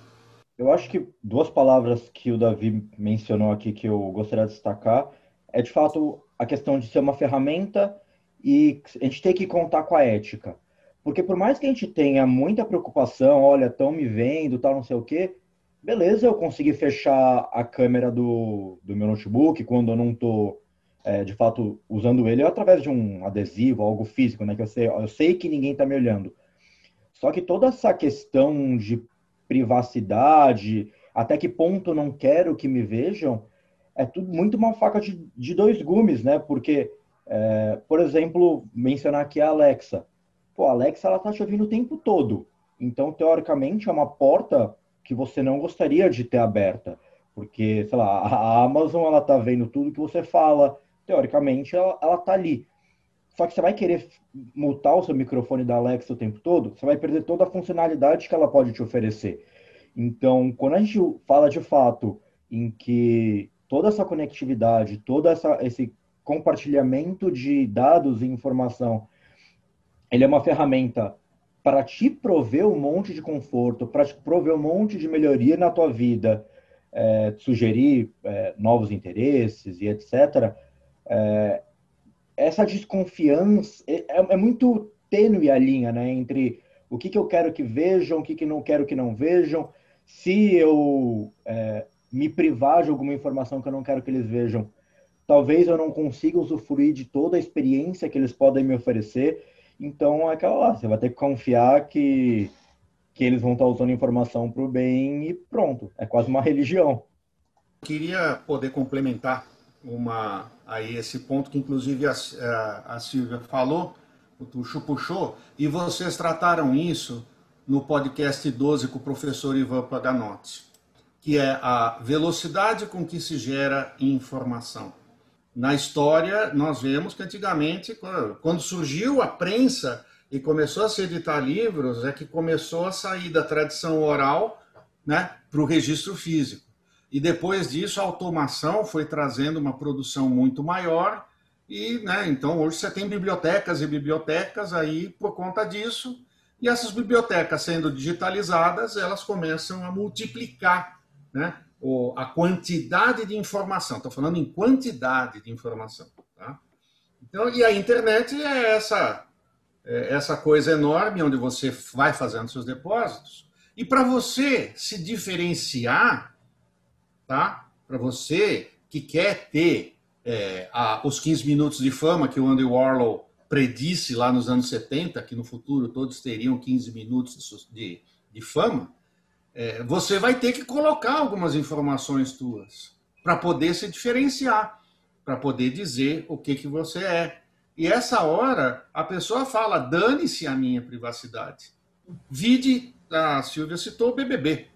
Eu acho que duas palavras que o Davi mencionou aqui que eu gostaria de destacar é de fato a questão de ser uma ferramenta e a gente tem que contar com a ética. Porque por mais que a gente tenha muita preocupação, olha, estão me vendo, tal, não sei o quê, beleza, eu consegui fechar a câmera do, do meu notebook quando eu não estou, é, de fato, usando ele através de um adesivo, algo físico, né? Que eu sei, eu sei que ninguém está me olhando. Só que toda essa questão de privacidade, até que ponto não quero que me vejam, é tudo muito uma faca de, de dois gumes, né? Porque, é, por exemplo, mencionar aqui a Alexa. Pô, a Alexa, ela tá te ouvindo o tempo todo. Então, teoricamente, é uma porta que você não gostaria de ter aberta. Porque, sei lá, a Amazon, ela tá vendo tudo que você fala. Teoricamente, ela, ela tá ali. Só que você vai querer mutar o seu microfone da Alexa o tempo todo, você vai perder toda a funcionalidade que ela pode te oferecer. Então, quando a gente fala de fato em que toda essa conectividade, todo essa, esse compartilhamento de dados e informação, ele é uma ferramenta para te prover um monte de conforto, para te prover um monte de melhoria na tua vida, é, sugerir é, novos interesses e etc. É, essa desconfiança é, é, muito tênue a linha, né, entre o que, que eu quero que vejam, o que, que não quero que não vejam, se eu é, me privar de alguma informação que eu não quero que eles vejam, talvez eu não consiga usufruir de toda a experiência que eles podem me oferecer. Então é aquela lá, você vai ter que confiar que, que eles vão estar usando informação para o bem e pronto. É quase uma religião. Queria poder complementar uma aí esse ponto que inclusive a, a, Silvia falou, o Tuxo puxou, e vocês trataram isso no podcast 12 com o professor Ivan Paganotti, que é a velocidade com que se gera informação. Na história, nós vemos que antigamente, quando surgiu a prensa e começou a se editar livros, é que começou a sair da tradição oral né, para o registro físico. E depois disso, a automação foi trazendo uma produção muito maior. E, né, então, hoje você tem bibliotecas e bibliotecas aí por conta disso. E essas bibliotecas sendo digitalizadas, elas começam a multiplicar né, a quantidade de informação. Estou falando em quantidade de informação. Tá? Então, e a internet é essa, é essa coisa enorme onde você vai fazendo seus depósitos. E para você se diferenciar tá? Para você que quer ter é, a, os 15 minutos de fama que o Andy Warlow predisse lá nos anos 70, que no futuro todos teriam 15 minutos de, de fama, é, você vai ter que colocar algumas informações tuas para poder se diferenciar, para poder dizer o que, que você é. E essa hora a pessoa fala: dane-se a minha privacidade. Vide, a Silvia citou o BBB.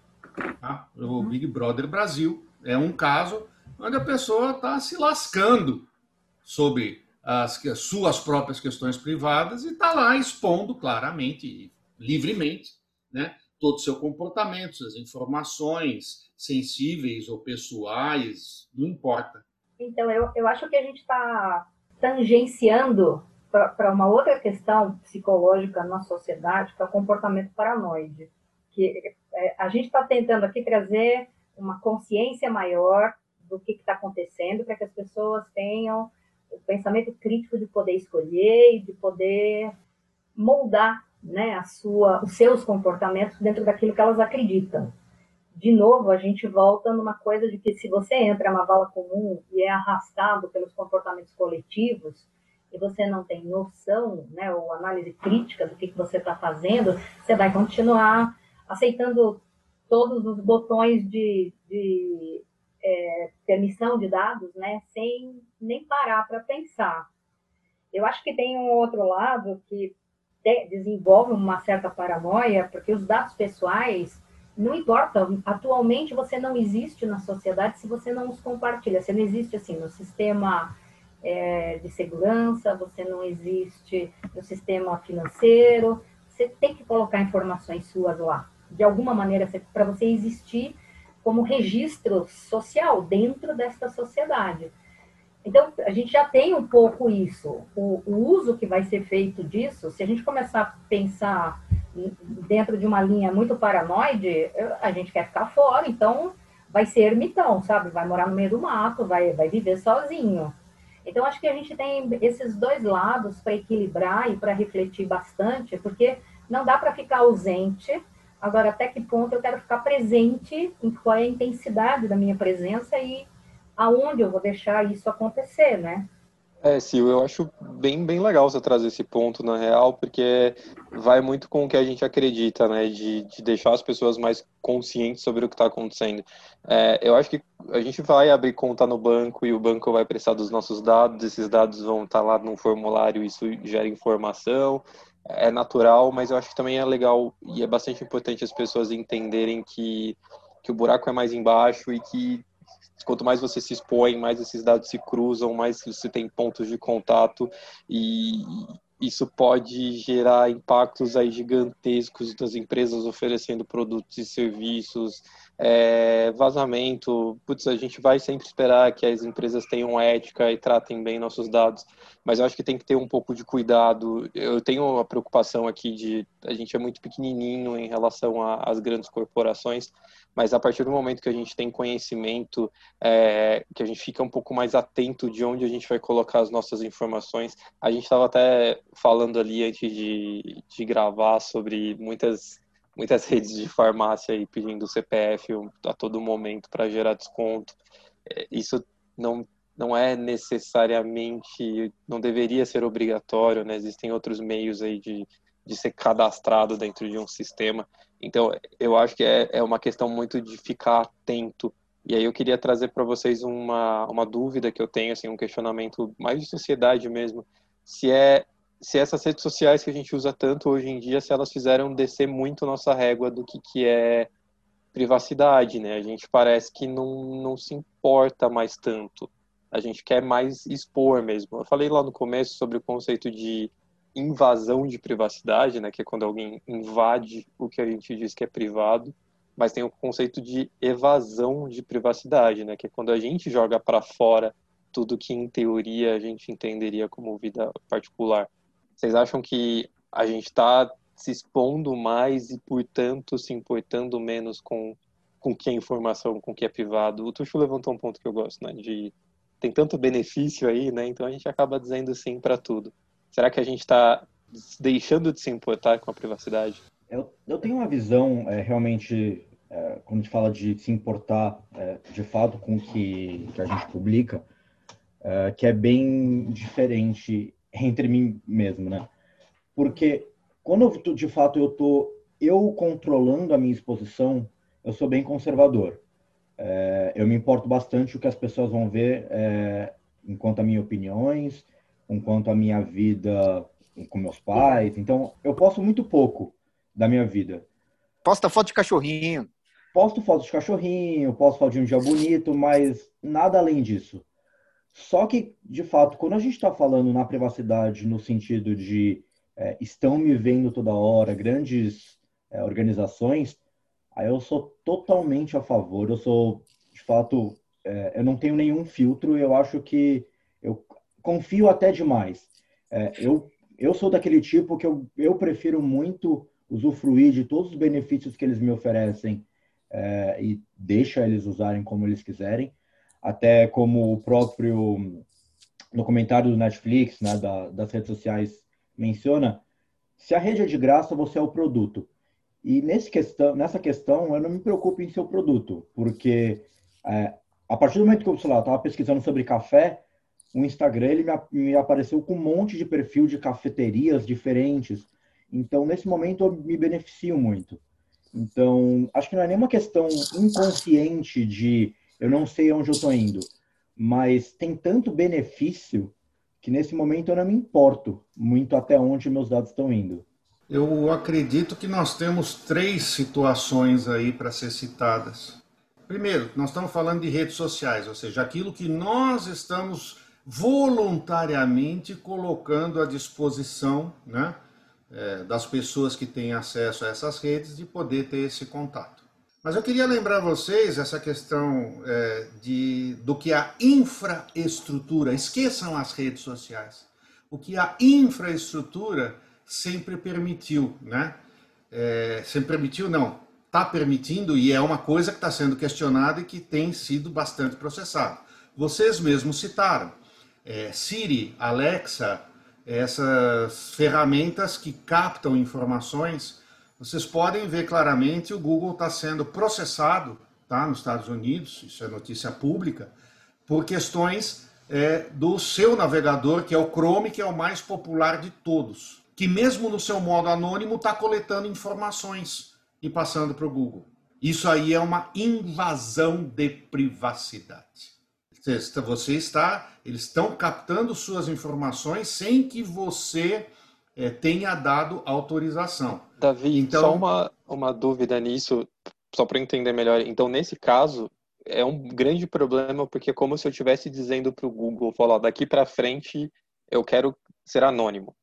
Tá? O uhum. Big Brother Brasil é um caso onde a pessoa está se lascando sobre as, as, suas próprias questões privadas e está lá expondo claramente livremente né, todo o seu comportamento, suas informações sensíveis ou pessoais, não importa. Então, eu, eu acho que a gente está tangenciando para uma outra questão psicológica na sociedade, que é o comportamento paranoide que é, a gente está tentando aqui trazer uma consciência maior do que está acontecendo, para que as pessoas tenham o pensamento crítico de poder escolher e de poder moldar né, a sua, os seus comportamentos dentro daquilo que elas acreditam. De novo, a gente volta numa coisa de que se você entra numa vala comum e é arrastado pelos comportamentos coletivos, e você não tem noção, né, ou análise crítica do que, que você está fazendo, você vai continuar aceitando todos os botões de, de é, permissão de dados, né, sem nem parar para pensar. Eu acho que tem um outro lado que desenvolve uma certa paranoia, porque os dados pessoais não importa. Atualmente você não existe na sociedade se você não os compartilha. Você não existe assim no sistema é, de segurança, você não existe no sistema financeiro, você tem que colocar informações suas lá. De alguma maneira, para você existir como registro social dentro desta sociedade. Então, a gente já tem um pouco isso. O, o, uso que vai ser feito disso, se a gente começar a pensar dentro de uma linha muito paranoide, a gente quer ficar fora, então vai ser ermitão, sabe? Vai morar no meio do mato, vai, vai viver sozinho. Então, acho que a gente tem esses dois lados para equilibrar e para refletir bastante, porque não dá para ficar ausente. Agora, até que ponto eu quero ficar presente, em qual é a intensidade da minha presença e aonde eu vou deixar isso acontecer, né? É, Sil, eu acho bem, bem legal você trazer esse ponto na real, porque vai muito com o que a gente acredita, né? De, de deixar as pessoas mais conscientes sobre o que está acontecendo. É, eu acho que a gente vai abrir conta no banco e o banco vai precisar dos nossos dados, esses dados vão estar tá lá no formulário, isso gera informação, é natural, mas eu acho que também é legal e é bastante importante as pessoas entenderem que, que o buraco é mais embaixo e que quanto mais você se expõe, mais esses dados se cruzam, mais você tem pontos de contato e isso pode gerar impactos aí gigantescos das empresas oferecendo produtos e serviços, é, vazamento. Putz, a gente vai sempre esperar que as empresas tenham ética e tratem bem nossos dados, mas eu acho que tem que ter um pouco de cuidado. Eu tenho a preocupação aqui de a gente é muito pequenininho em relação às grandes corporações, mas a partir do momento que a gente tem conhecimento, é, que a gente fica um pouco mais atento de onde a gente vai colocar as nossas informações, a gente estava até falando ali antes de, de gravar sobre muitas muitas redes de farmácia aí pedindo CPF a todo momento para gerar desconto. É, isso não não é necessariamente, não deveria ser obrigatório, né? Existem outros meios aí de, de ser cadastrado dentro de um sistema. Então, eu acho que é, é uma questão muito de ficar atento. E aí eu queria trazer para vocês uma, uma dúvida que eu tenho, assim, um questionamento mais de sociedade mesmo. Se é se essas redes sociais que a gente usa tanto hoje em dia, se elas fizeram descer muito nossa régua do que, que é privacidade, né? A gente parece que não, não se importa mais tanto. A gente quer mais expor mesmo. Eu falei lá no começo sobre o conceito de invasão de privacidade, né, que é quando alguém invade o que a gente diz que é privado, mas tem o conceito de evasão de privacidade, né, que é quando a gente joga para fora tudo que em teoria a gente entenderia como vida particular. Vocês acham que a gente está se expondo mais e, portanto, se importando menos com com que é informação, com que é privado? O Tuxo levantou um ponto que eu gosto, né, de tem tanto benefício aí, né? Então a gente acaba dizendo sim para tudo. Será que a gente está deixando de se importar com a privacidade? Eu, eu tenho uma visão é, realmente, é, quando a gente fala de se importar é, de fato com o que, que a gente publica, é, que é bem diferente entre mim mesmo, né? Porque quando eu, de fato eu tô eu controlando a minha exposição, eu sou bem conservador. É, eu me importo bastante o que as pessoas vão ver é, enquanto a minhas opiniões, enquanto a minha vida com meus pais. Então, eu posto muito pouco da minha vida. Posta foto de cachorrinho. Posto foto de cachorrinho, posto foto de um dia bonito, mas nada além disso. Só que, de fato, quando a gente está falando na privacidade, no sentido de é, estão me vendo toda hora, grandes é, organizações, aí eu sou totalmente a favor. Eu sou, de fato, é, eu não tenho nenhum filtro. Eu acho que eu confio até demais. É, eu, eu sou daquele tipo que eu, eu prefiro muito usufruir de todos os benefícios que eles me oferecem é, e deixa eles usarem como eles quiserem. Até como o próprio documentário do Netflix, né, da, das redes sociais, menciona, se a rede é de graça, você é o produto. E nesse questão, nessa questão, eu não me preocupo em ser o produto, porque é, a partir do momento que eu, sei lá, estava pesquisando sobre café, o Instagram ele me, me apareceu com um monte de perfil de cafeterias diferentes. Então, nesse momento, eu me beneficio muito. Então, acho que não é nenhuma questão inconsciente de eu não sei onde eu estou indo, mas tem tanto benefício que nesse momento eu não me importo muito até onde meus dados estão indo. Eu acredito que nós temos três situações aí para ser citadas. Primeiro, nós estamos falando de redes sociais, ou seja, aquilo que nós estamos voluntariamente colocando à disposição né, é, das pessoas que têm acesso a essas redes de poder ter esse contato. Mas eu queria lembrar vocês essa questão é, de, do que a infraestrutura, esqueçam as redes sociais, o que a infraestrutura sempre permitiu, né? É, sempre permitiu, não, está permitindo e é uma coisa que está sendo questionada e que tem sido bastante processada. Vocês mesmos citaram é, Siri, Alexa, essas ferramentas que captam informações, vocês podem ver claramente o Google está sendo processado tá, nos Estados Unidos, isso é notícia pública, por questões é, do seu navegador, que é o Chrome, que é o mais popular de todos, que mesmo no seu modo anônimo está coletando informações e passando para o Google. Isso aí é uma invasão de privacidade. Você está, eles estão captando suas informações sem que você é, tenha dado autorização. Davi, então, só uma, uma dúvida nisso, só para entender melhor. Então, nesse caso, é um grande problema porque é como se eu estivesse dizendo para o Google, falar, daqui para frente eu quero ser anônimo.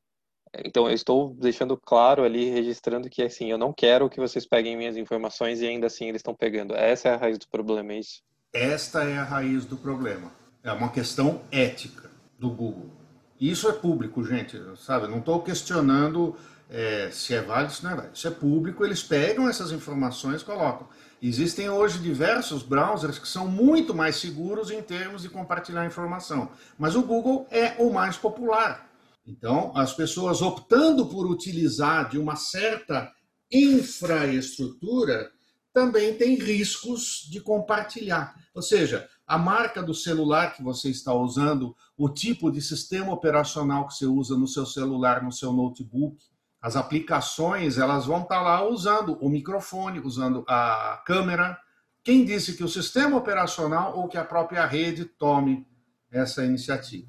Então, eu estou deixando claro ali, registrando que assim, eu não quero que vocês peguem minhas informações e ainda assim eles estão pegando. Essa é a raiz do problema, é isso? Esta é a raiz do problema. É uma questão ética do Google. Isso é público, gente, sabe? Não estou questionando é, se é válido, se não é válido. Isso é público, eles pegam essas informações e colocam. Existem hoje diversos browsers que são muito mais seguros em termos de compartilhar informação, mas o Google é o mais popular. Então, as pessoas optando por utilizar de uma certa infraestrutura também tem riscos de compartilhar. Ou seja, a marca do celular que você está usando, o tipo de sistema operacional que você usa no seu celular, no seu notebook, as aplicações, elas vão estar lá usando o microfone, usando a câmera. Quem disse que o sistema operacional ou que a própria rede tome essa iniciativa?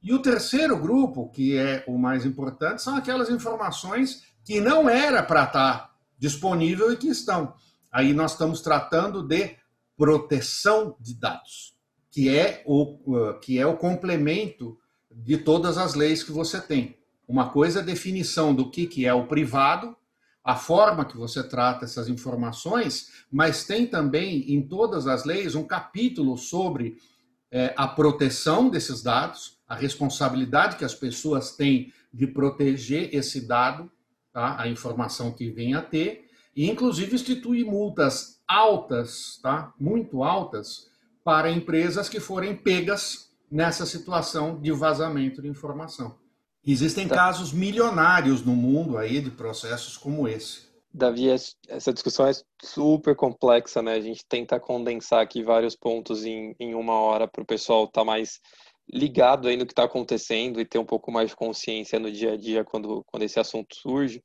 E o terceiro grupo, que é o mais importante, são aquelas informações que não era para estar disponível e que estão. Aí nós estamos tratando de proteção de dados, que é o, uh, que é o complemento de todas as leis que você tem. Uma coisa é a definição do que, que é o privado, a forma que você trata essas informações, mas tem também em todas as leis um capítulo sobre é, a proteção desses dados, a responsabilidade que as pessoas têm de proteger esse dado, tá? a informação que vem a ter, e inclusive institui multas altas, tá? muito altas, para empresas que forem pegas nessa situação de vazamento de informação. Existem tá. casos milionários no mundo aí de processos como esse. Davi, essa discussão é super complexa, né? A gente tenta condensar aqui vários pontos em, em uma hora para o pessoal estar tá mais ligado aí no que está acontecendo e ter um pouco mais de consciência no dia a dia quando, quando esse assunto surge.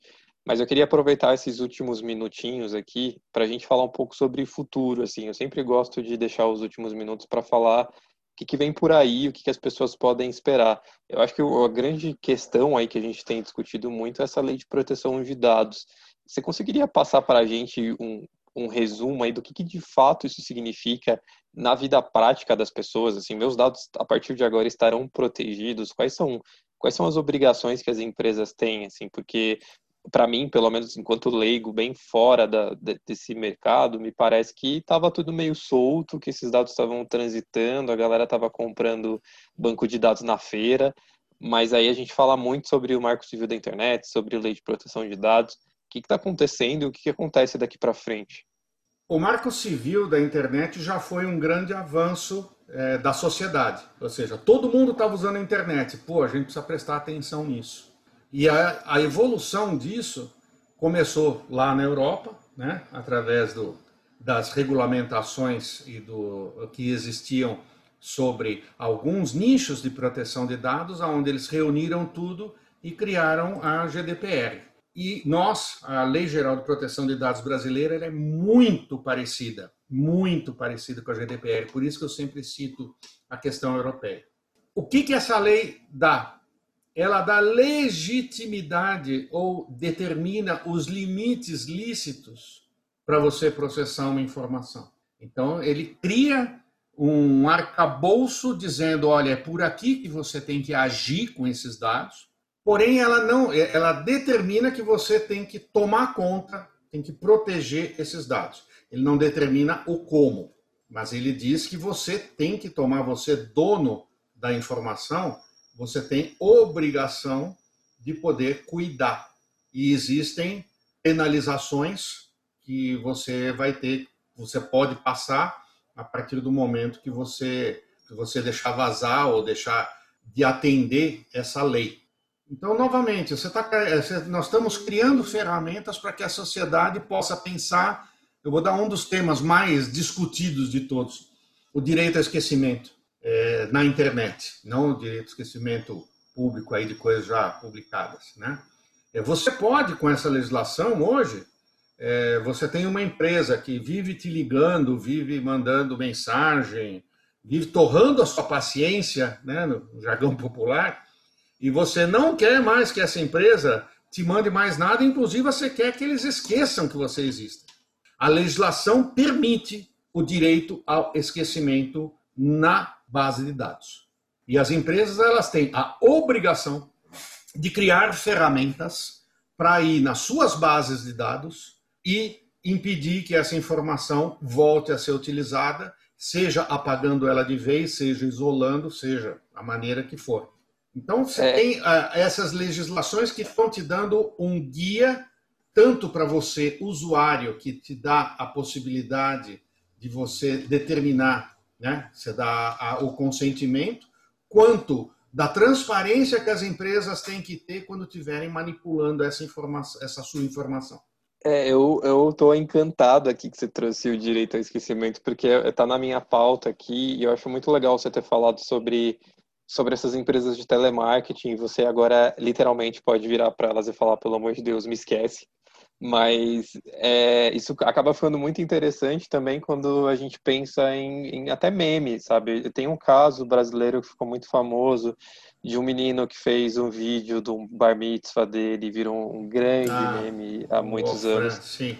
Mas eu queria aproveitar esses últimos minutinhos aqui para a gente falar um pouco sobre futuro. Assim, eu sempre gosto de deixar os últimos minutos para falar o que, que, vem por aí, o que, que, as pessoas podem esperar. Eu acho que a grande questão aí que a gente tem discutido muito é essa lei de proteção de dados. Você conseguiria passar para a gente um, um resumo aí do que, que, de fato isso significa na vida prática das pessoas? Assim, meus dados a partir de agora estarão protegidos? Quais são quais são as obrigações que as empresas têm? Assim, porque para mim, pelo menos enquanto leigo, bem fora da, desse mercado, me parece que estava tudo meio solto, que esses dados estavam transitando, a galera estava comprando banco de dados na feira, mas aí a gente fala muito sobre o Marco Civil da Internet, sobre lei de proteção de dados. O que está acontecendo e o que, que acontece daqui para frente? O Marco Civil da Internet já foi um grande avanço é, da sociedade, ou seja, todo mundo estava usando a internet. Pô, a gente precisa prestar atenção nisso. E a, a evolução disso começou lá na Europa, né, através do, das regulamentações e do que existiam sobre alguns nichos de proteção de dados, onde eles reuniram tudo e criaram a GDPR. E nós, a Lei Geral de Proteção de Dados brasileira, é muito parecida, muito parecida com a GDPR, por isso que eu sempre cito a questão europeia. O que, que essa lei dá ela dá legitimidade ou determina os limites lícitos para você processar uma informação. Então, ele cria um arcabouço dizendo, olha, é por aqui que você tem que agir com esses dados. Porém, ela não, ela determina que você tem que tomar conta, tem que proteger esses dados. Ele não determina o como, mas ele diz que você tem que tomar, você dono da informação, você tem obrigação de poder cuidar. E existem penalizações que você vai ter, você pode passar a partir do momento que você que você deixar vazar ou deixar de atender essa lei. Então, novamente, você tá, nós estamos criando ferramentas para que a sociedade possa pensar. Eu vou dar um dos temas mais discutidos de todos: o direito ao esquecimento é, na internet, não o direito ao esquecimento público aí de coisas já publicadas, né? É, você pode, com essa legislação hoje, é, você tem uma empresa que vive te ligando, vive mandando mensagem, vive torrando a sua paciência, né, no jargão popular, e você não quer mais que essa empresa te mande mais nada, inclusive você quer que eles esqueçam que você existe. A legislação permite o direito ao esquecimento na base de dados. E as empresas elas têm a obrigação de criar ferramentas para ir nas suas bases de dados e impedir que essa informação volte a ser utilizada, seja apagando ela de vez, seja isolando, seja a maneira que for. Então, você é. tem uh, essas legislações que estão te dando um guia, tanto para você, usuário, que te dá a possibilidade de você determinar, né? Você dá a, o consentimento, quanto da transparência que as empresas têm que ter quando estiverem manipulando essa, informação, essa sua informação. É, eu, eu encantado aqui que você trouxe o direito ao esquecimento, porque está na minha pauta aqui, e eu acho muito legal você ter falado sobre, sobre essas empresas de telemarketing. Você agora literalmente pode virar para elas e falar, pelo amor de Deus, me esquece. Mas é, isso acaba ficando muito interessante também quando a gente pensa em, em até meme, sabe? Tem um caso brasileiro que ficou muito famoso de um menino que fez um vídeo do bar mitzvah dele, virou um grande ah, meme há muitos anos. Sim.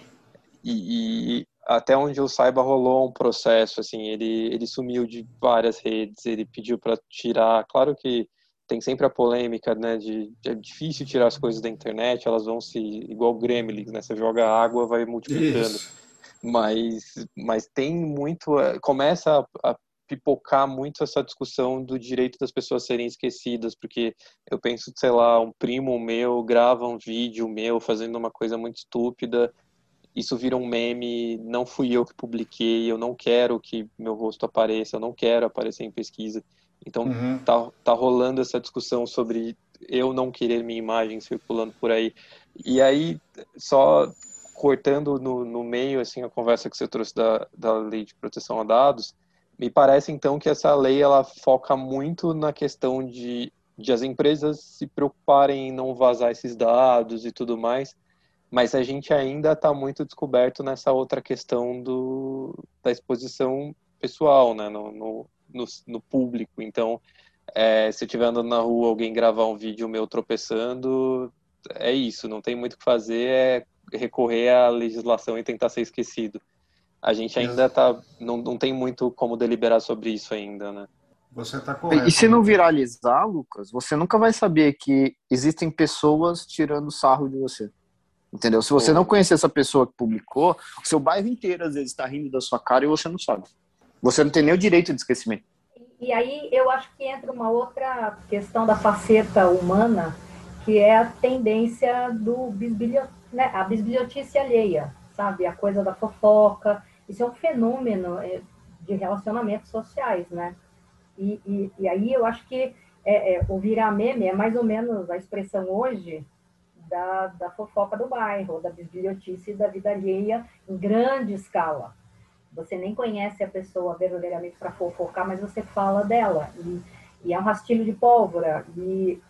E, e, até onde eu saiba rolou um processo, assim, ele, ele sumiu de várias redes, ele pediu para tirar, claro que tem sempre a polêmica, né, de, de, é difícil tirar as coisas da internet, elas vão se, igual gremlins, né, você joga água, vai multiplicando. Isso. Mas, mas tem muito, é, começa a, a, pipocar muito essa discussão do direito das pessoas serem esquecidas, porque eu penso, sei lá, um primo meu grava um vídeo meu fazendo uma coisa muito estúpida, isso vira um meme, não fui eu que publiquei, eu não quero que meu rosto apareça, eu não quero aparecer em pesquisa. Então uhum. tá, tá rolando essa discussão sobre eu não querer minha imagem circulando por aí. E aí, só cortando no, no meio assim a conversa que você trouxe da, da lei de proteção a dados, me parece então que essa lei ela foca muito na questão de, de as empresas se preocuparem em não vazar esses dados e tudo mais, mas a gente ainda está muito descoberto nessa outra questão do, da exposição pessoal, né, no, no, no, no público. Então, é, se eu estiver andando na rua, alguém gravar um vídeo meu tropeçando, é isso, não tem muito o que fazer, é recorrer à legislação e tentar ser esquecido. A gente ainda tá, não, não tem muito como deliberar sobre isso ainda, né? Você está correto. E se não viralizar, Lucas, você nunca vai saber que existem pessoas tirando sarro de você. Entendeu? Se você não conhecer essa pessoa que publicou, o seu bairro inteiro às vezes está rindo da sua cara e você não sabe. Você não tem nem o direito de esquecimento. E aí eu acho que entra uma outra questão da faceta humana, que é a tendência do bisbilho, né, a bisbilhotice alheia, sabe? A coisa da fofoca. Isso é um fenômeno é, de relacionamentos sociais, né? E, e, e aí eu acho que é, é, o virar meme é mais ou menos a expressão hoje da, da fofoca do bairro, da bisbilhotice da vida alheia em grande escala. Você nem conhece a pessoa verdadeiramente para fofocar, mas você fala dela. E, e é um rastilho de pólvora. E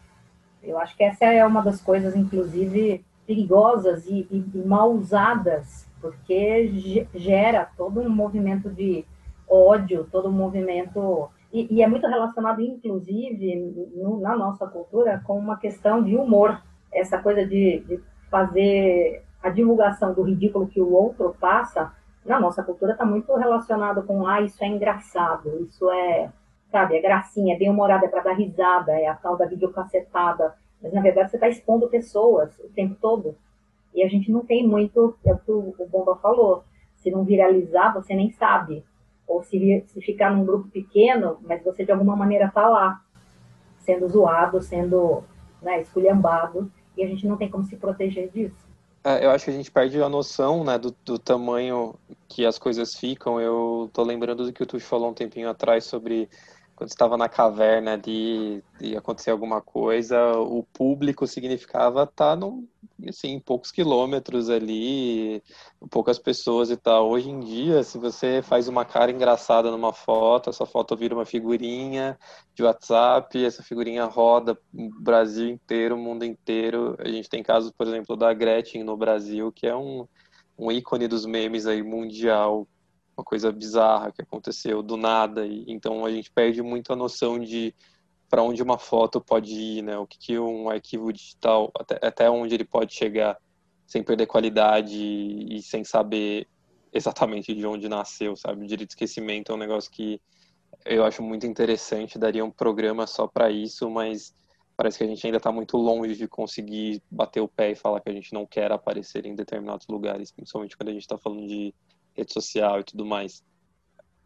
eu acho que essa é uma das coisas, inclusive, perigosas e, e, e mal usadas, porque gera todo um movimento de ódio, todo um movimento. E, e é muito relacionado, inclusive, no, na nossa cultura, com uma questão de humor. Essa coisa de, de fazer a divulgação do ridículo que o outro passa Na nossa cultura está muito relacionado com, ah, isso é engraçado, isso é, sabe, é gracinha, é bem-humorada, é para dar risada, é a tal da videocacetada. Mas, na verdade, você está expondo pessoas o tempo todo. E a gente não tem muito, é o que o Bomba falou, se não viralizar, você nem sabe. Ou se, se ficar num grupo pequeno, mas você de alguma maneira está lá, sendo zoado, sendo né, esculhambado, e a gente não tem como se proteger disso. É, eu acho que a gente perde a noção né, do, do, tamanho que as coisas ficam. Eu tô lembrando do que o Tuxo falou um tempinho atrás sobre quando estava na caverna de, de acontecer alguma coisa, o público significava estar tá num, assim, poucos quilômetros ali, poucas pessoas e tal. Hoje em dia, se você faz uma cara engraçada numa foto, essa foto vira uma figurinha de WhatsApp, essa figurinha roda o Brasil inteiro, o mundo inteiro. A gente tem casos, por exemplo, da Gretchen no Brasil, que é um, um ícone dos memes aí mundial uma coisa bizarra que aconteceu do nada e então a gente perde muito a noção de para onde uma foto pode ir, né? O que, que um arquivo digital até, até onde ele pode chegar sem perder qualidade e, sem saber exatamente de onde nasceu, sabe? O direito de esquecimento é um negócio que eu acho muito interessante, daria um programa só para isso, mas parece que a gente ainda está muito longe de conseguir bater o pé e falar que a gente não quer aparecer em determinados lugares, principalmente quando a gente está falando de rede social e tudo mais.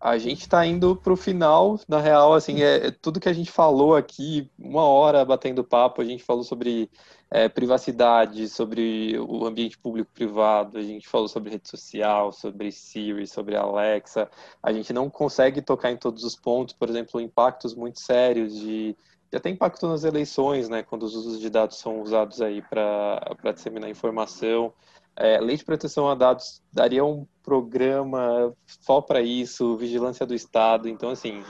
A gente está indo para o final, na real, assim, é, é, tudo que a gente falou aqui, uma hora batendo papo, a gente falou sobre é, privacidade, sobre o ambiente público-privado, a gente falou sobre rede social, sobre Siri, sobre Alexa. A gente não consegue tocar em todos os pontos, por exemplo, impactos muito sérios de já tem impacto nas eleições, né, quando os usos de dados são usados aí para disseminar informação. É, lei de proteção a dados daria um programa só para isso, vigilância do Estado. Então, assim,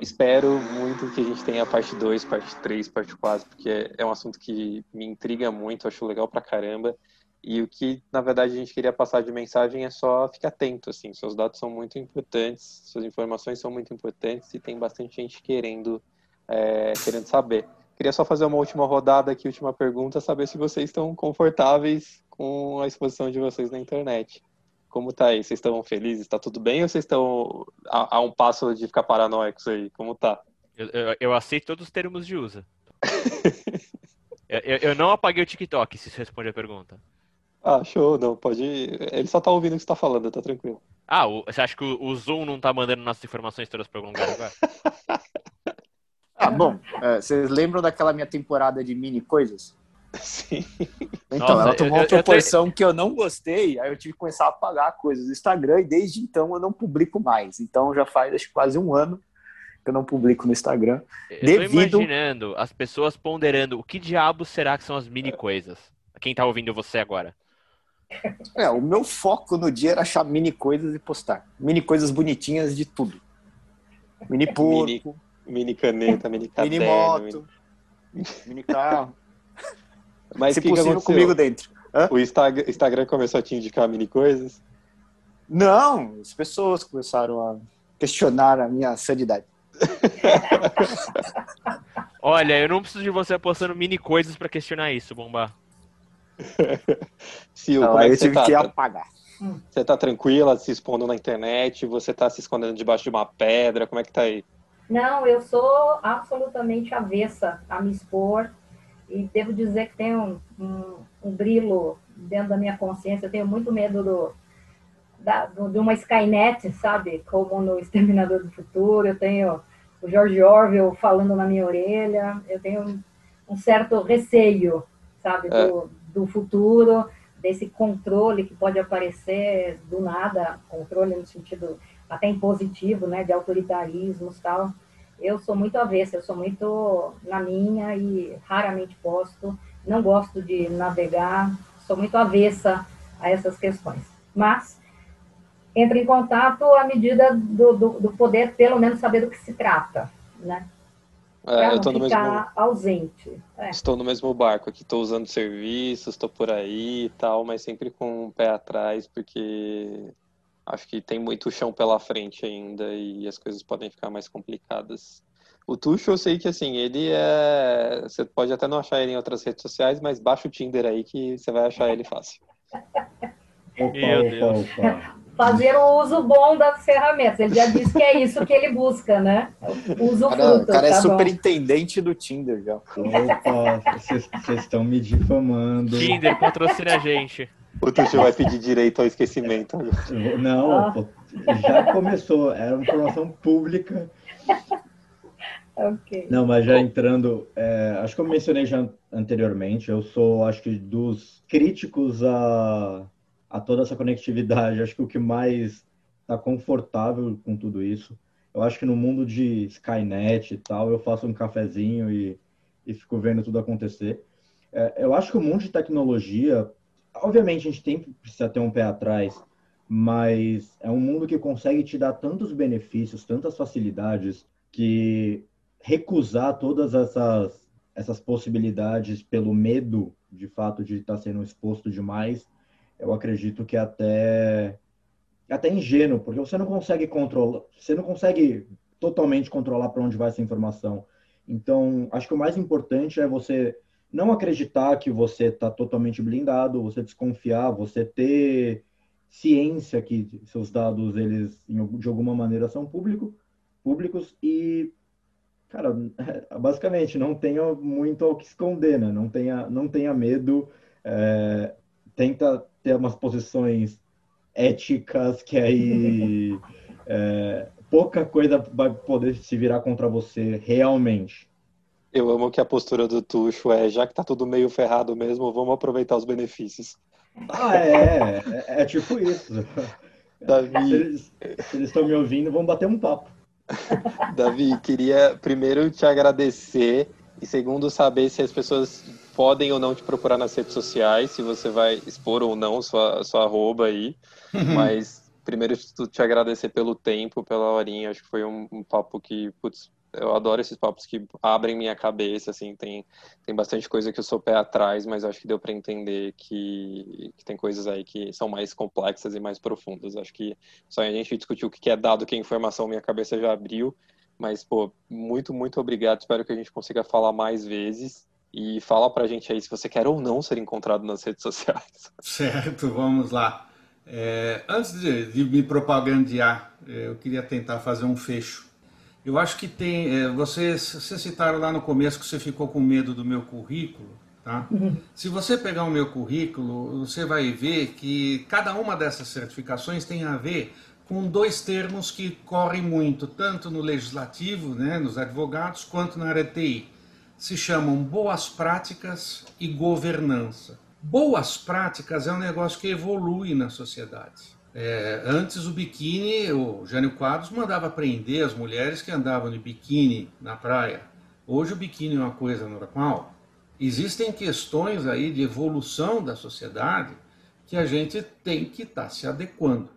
espero muito que a gente tenha parte 2, parte 3, parte 4, porque é um assunto que me intriga muito, acho legal pra caramba. E o que, na verdade, a gente queria passar de mensagem é só ficar atento, assim, seus dados são muito importantes, suas informações são muito importantes e tem bastante gente querendo, é, querendo saber. Queria só fazer uma última rodada aqui, última pergunta, saber se vocês estão confortáveis com a exposição de vocês na internet. Como tá aí? Vocês estão felizes? Está tudo bem ou vocês estão a, a, um passo de ficar paranoicos aí? Como tá? Eu, eu, eu aceito todos os termos de uso. eu, eu, não apaguei o TikTok, se você responde a pergunta. Ah, show, não, pode. Ele só tá ouvindo o que você tá falando, tá tranquilo. Ah, o, você acha que o, o, Zoom não tá mandando nossas informações todas para algum lugar agora? ah, bom, é, vocês lembram daquela minha temporada de mini coisas? Sim. Então, Nossa, ela tomou eu, uma proporção eu, eu... que eu não gostei, aí eu tive que começar a apagar coisas do Instagram e desde então eu não publico mais. Então já faz acho, quase um ano que eu não publico no Instagram. Eu devido... tô imaginando as pessoas ponderando o que diabo será que são as mini coisas. Quem tá ouvindo você agora? É, o meu foco no dia era achar mini coisas e postar. Mini coisas bonitinhas de tudo. Mini porco. Mini, mini caneta, mini caderno. Mini moto. Mini, mini carro. Mas Se que possível, que comigo dentro. Hã? O Instagram começou a te indicar mini coisas? Não, as pessoas começaram a questionar a minha sanidade. Olha, eu não preciso de você apostando mini coisas para questionar isso, Bomba. Sil, não, como é que eu tive tá? que apagar. Você tá tranquila, se expondo na internet? Você tá se escondendo debaixo de uma pedra? Como é que tá aí? Não, eu sou absolutamente avessa a me expor e devo dizer que tem um, um, um brilho dentro da minha consciência. Eu tenho muito medo do, da, do, de uma Skynet, sabe? Como no Exterminador do Futuro. Eu tenho o George Orwell falando na minha orelha. Eu tenho um, um certo receio, sabe? Do, é. do futuro, desse controle que pode aparecer do nada controle no sentido até impositivo, né? De autoritarismos tal eu sou muito avessa, eu sou muito na minha e raramente posto, não gosto de navegar, sou muito avessa a essas questões. Mas entre em contato à medida do, do, do poder, pelo menos, saber do que se trata, né? É, eu tô no mesmo... ausente. É. Estou no mesmo barco aqui, estou usando serviços, estou por aí e tal, mas sempre com um pé atrás, porque acho que tem muito chão pela frente ainda e as coisas podem ficar mais complicadas. O Tuxo, eu sei que assim, ele é. Você pode até não achar ele em outras redes sociais, mas baixa o Tinder aí que você vai achar ele fácil. Meu Deus. fazer o uso bom das ferramentas. Ele já disse que é isso que ele busca, né? O uso cara, fruto. O cara é tá bom. superintendente do Tinder já. Opa, vocês vocês estão me difamando. Tinder, patrocina a gente. O Tuxo vai pedir direito ao esquecimento. Não, Ah. pô, já começou, era uma informação pública. Ok. Não, mas já entrando, é, acho que eu mencionei já anteriormente, eu sou, acho que dos críticos a, a toda essa conectividade, acho que o que mais está confortável com tudo isso, eu acho que no mundo de Skynet e tal, eu faço um cafezinho e, e fico vendo tudo acontecer. É, eu acho que o mundo de tecnologia, obviamente a gente tem, precisa ter um pé atrás, mas é um mundo que consegue te dar tantos benefícios, tantas facilidades, que recusar todas essas, essas possibilidades pelo medo, de fato, de estar sendo exposto demais, eu acredito que é até, é até ingênuo, porque você não consegue controlar, você não consegue totalmente controlar para onde vai essa informação. Então, acho que o mais importante é você não acreditar que você está totalmente blindado, você desconfiar, você ter ciência que seus dados eles de alguma maneira são público, públicos e cara, basicamente não tenha muito ao que esconder, né? Não tenha não tenha medo, é, tenta ter umas posições éticas que aí é, pouca coisa vai poder se virar contra você realmente. Eu amo que a postura do Tuxo é, já que tá tudo meio ferrado mesmo, vamos aproveitar os benefícios. Ah, é, é, é tipo isso. Davi, eles se eles estão me ouvindo, vão bater um papo. Davi, queria primeiro te agradecer e segundo saber se as pessoas podem ou não te procurar nas redes sociais, se você vai expor ou não sua, sua arroba aí. Mas primeiro te agradecer pelo tempo, pela horinha. Acho que foi um, um papo que, putz, eu adoro esses papos que abrem minha cabeça, assim, tem, tem bastante coisa que eu sou pé atrás, mas acho que deu para entender que, que tem coisas aí que são mais complexas e mais profundas. Acho que só a gente discutir o que é dado, que a informação minha cabeça já abriu, mas, pô, muito, muito obrigado. Espero que a gente consiga falar mais vezes. E fala pra gente aí se você quer ou não ser encontrado nas redes sociais. Certo, vamos lá. É, antes de, de me propagandear, é, eu queria tentar fazer um fecho. Eu acho que tem. é, vocês, vocês citaram lá no começo que você ficou com medo do meu currículo. Tá? Se você pegar o meu currículo, você vai ver que cada uma dessas certificações tem a ver com dois termos que correm muito, tanto no legislativo, né, nos advogados, quanto na área de TI. Se chamam boas práticas e governança. Boas práticas é um negócio que evolui na sociedade. É, antes o biquíni, o Jânio Quadros mandava prender as mulheres que andavam de biquíni na praia. Hoje o biquíni é uma coisa normal. Existem questões aí de evolução da sociedade que a gente tem que estar se adequando.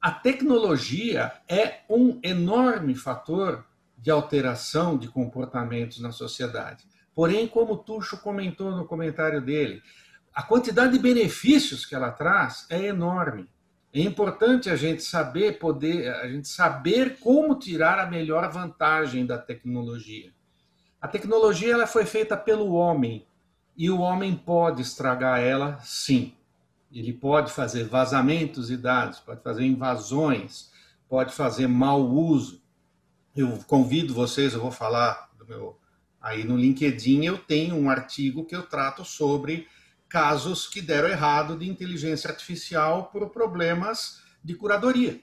A tecnologia é um enorme fator de alteração de comportamentos na sociedade. Porém, como Tuxo comentou no comentário dele, a quantidade de benefícios que ela traz é enorme. É importante a gente saber poder, a gente saber como tirar a melhor vantagem da tecnologia. A tecnologia ela foi feita pelo homem e o homem pode estragar ela, sim. Ele pode fazer vazamentos de dados, pode fazer invasões, pode fazer mau uso. Eu convido vocês, eu vou falar do meu aí no LinkedIn, eu tenho um artigo que eu trato sobre casos que deram errado de inteligência artificial por problemas de curadoria,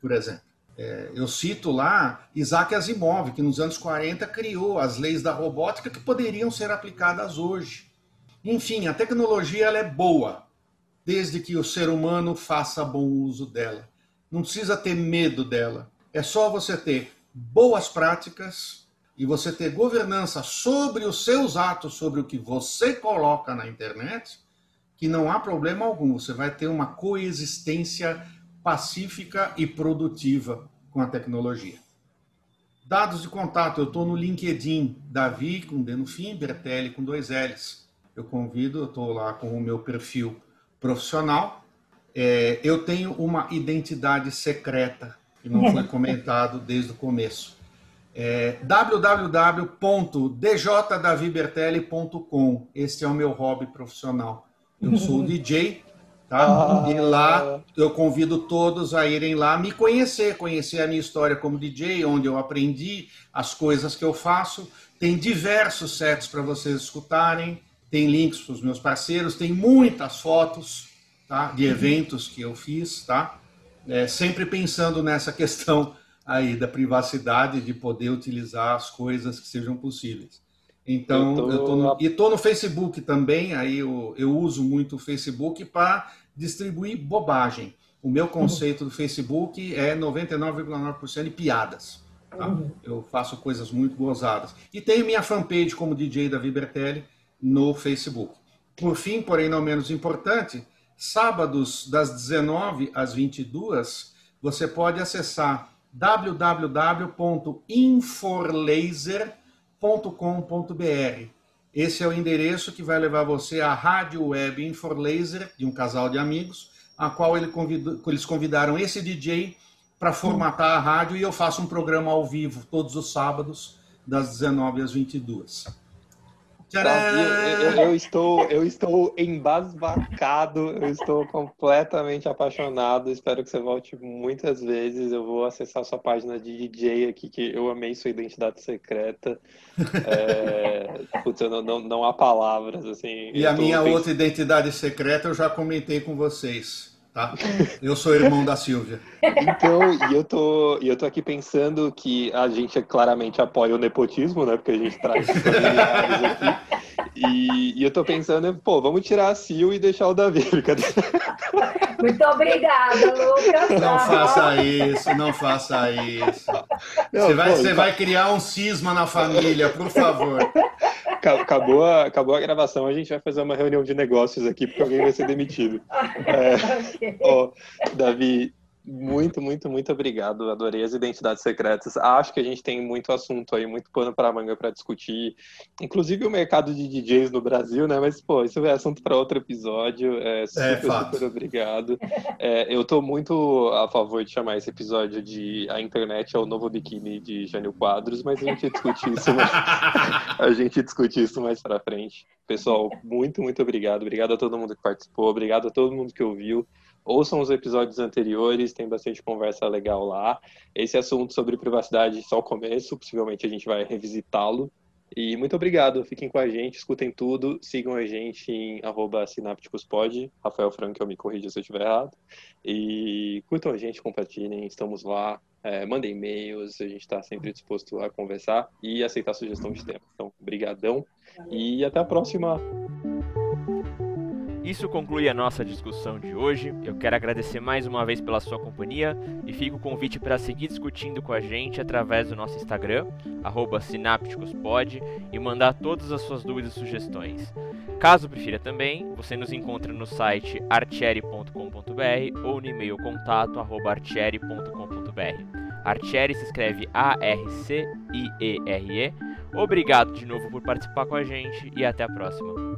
por exemplo. É, eu cito lá Isaac Asimov, que nos anos 40 criou as leis da robótica que poderiam ser aplicadas hoje. Enfim, a tecnologia ela é boa, desde que o ser humano faça bom uso dela. Não precisa ter medo dela. É só você ter boas práticas e você ter governança sobre os seus atos, sobre o que você coloca na internet, que não há problema algum. Você vai ter uma coexistência pacífica e produtiva com a tecnologia. Dados de contato, eu estou no LinkedIn, Davi com D no fim, Bertelli com dois L's. Eu convido, eu estou lá com o meu perfil profissional. É, eu tenho uma identidade secreta, que não foi comentado desde o começo. É, www.djdavibertelli.com. Este é o meu hobby profissional. Eu sou DJ, Tá? Ah. E lá eu convido todos a irem lá me conhecer, conhecer a minha história como DJ, onde eu aprendi as coisas que eu faço. Tem diversos sets para vocês escutarem, tem links para os meus parceiros, tem muitas fotos tá? de eventos que eu fiz, tá? É, sempre pensando nessa questão aí da privacidade, de poder utilizar as coisas que sejam possíveis. Então, eu tô, eu tô no, e estou no Facebook também, aí eu, eu uso muito o Facebook para distribuir bobagem. O meu conceito do Facebook é 99,9% de piadas. Tá? Uhum. Eu faço coisas muito gozadas. E tenho minha fanpage como DJ da Vibertelli no Facebook. Por fim, porém não menos importante, sábados das 19 às 22, você pode acessar www.inforlaser.com.br. Esse é o endereço que vai levar você à rádio web Inforlaser, de um casal de amigos, a qual ele convidou, eles convidaram esse DJ para formatar a rádio e eu faço um programa ao vivo todos os sábados, das 19 às 22. Eu, eu, eu, estou, eu estou embasbacado, eu estou completamente apaixonado. Espero que você volte muitas vezes. Eu vou acessar sua página de DJ aqui, que eu amei sua identidade secreta. É, putz, não, não, não há palavras. Assim, e a minha pensando... outra identidade secreta eu já comentei com vocês. Tá? Eu sou irmão da Silvia. Então, e eu tô, eu tô aqui pensando que a gente claramente apoia o nepotismo, né? Porque a gente traz familiares aqui. E, e, eu tô pensando, pô, vamos tirar a Sil e deixar o Davi. Muito obrigada, Lucas. Não faça isso, não faça isso. Não, você, vai, pô, você tá... vai criar um cisma na família, por favor acabou, a, acabou a gravação, a gente vai fazer uma reunião de negócios aqui, porque alguém vai ser demitido. É, ó, Davi, muito, muito, muito obrigado. Adorei as identidades secretas. Acho que a gente tem muito assunto aí, muito pano para manga para discutir. Inclusive o mercado de DJs no Brasil, né? Mas, pô, isso é assunto para outro episódio. É, super, é, super obrigado. É, eu estou muito a favor de chamar esse episódio de A Internet é o Novo Biquíni de Jânio Quadros, mas a gente discute isso mais, a gente discute isso mais para frente. Pessoal, muito, muito obrigado. Obrigado a todo mundo que participou. Obrigado a todo mundo que ouviu. Ouçam os episódios anteriores, tem bastante conversa legal lá. Esse assunto sobre privacidade só o começo, possivelmente a gente vai revisitá-lo. E muito obrigado, fiquem com a gente, escutem tudo, sigam a gente em sinápticospod, Rafael Franco, eu me corrija se eu estiver errado. E curtam a gente, compartilhem, estamos lá, é, mandem e-mails, a gente está sempre disposto a conversar e aceitar sugestão de tema. Então, brigadão e até a próxima! Isso conclui a nossa discussão de hoje. Eu quero agradecer mais uma vez pela sua companhia e fico o convite para seguir discutindo com a gente através do nosso Instagram, sinapticospod, e mandar todas as suas dúvidas e sugestões. Caso prefira também, você nos encontra no site artieri.com.br ou no e-mail contato artieri.com.br. Artieri se escreve A-R-C-I-E-R-E. Obrigado de novo por participar com a gente e até a próxima.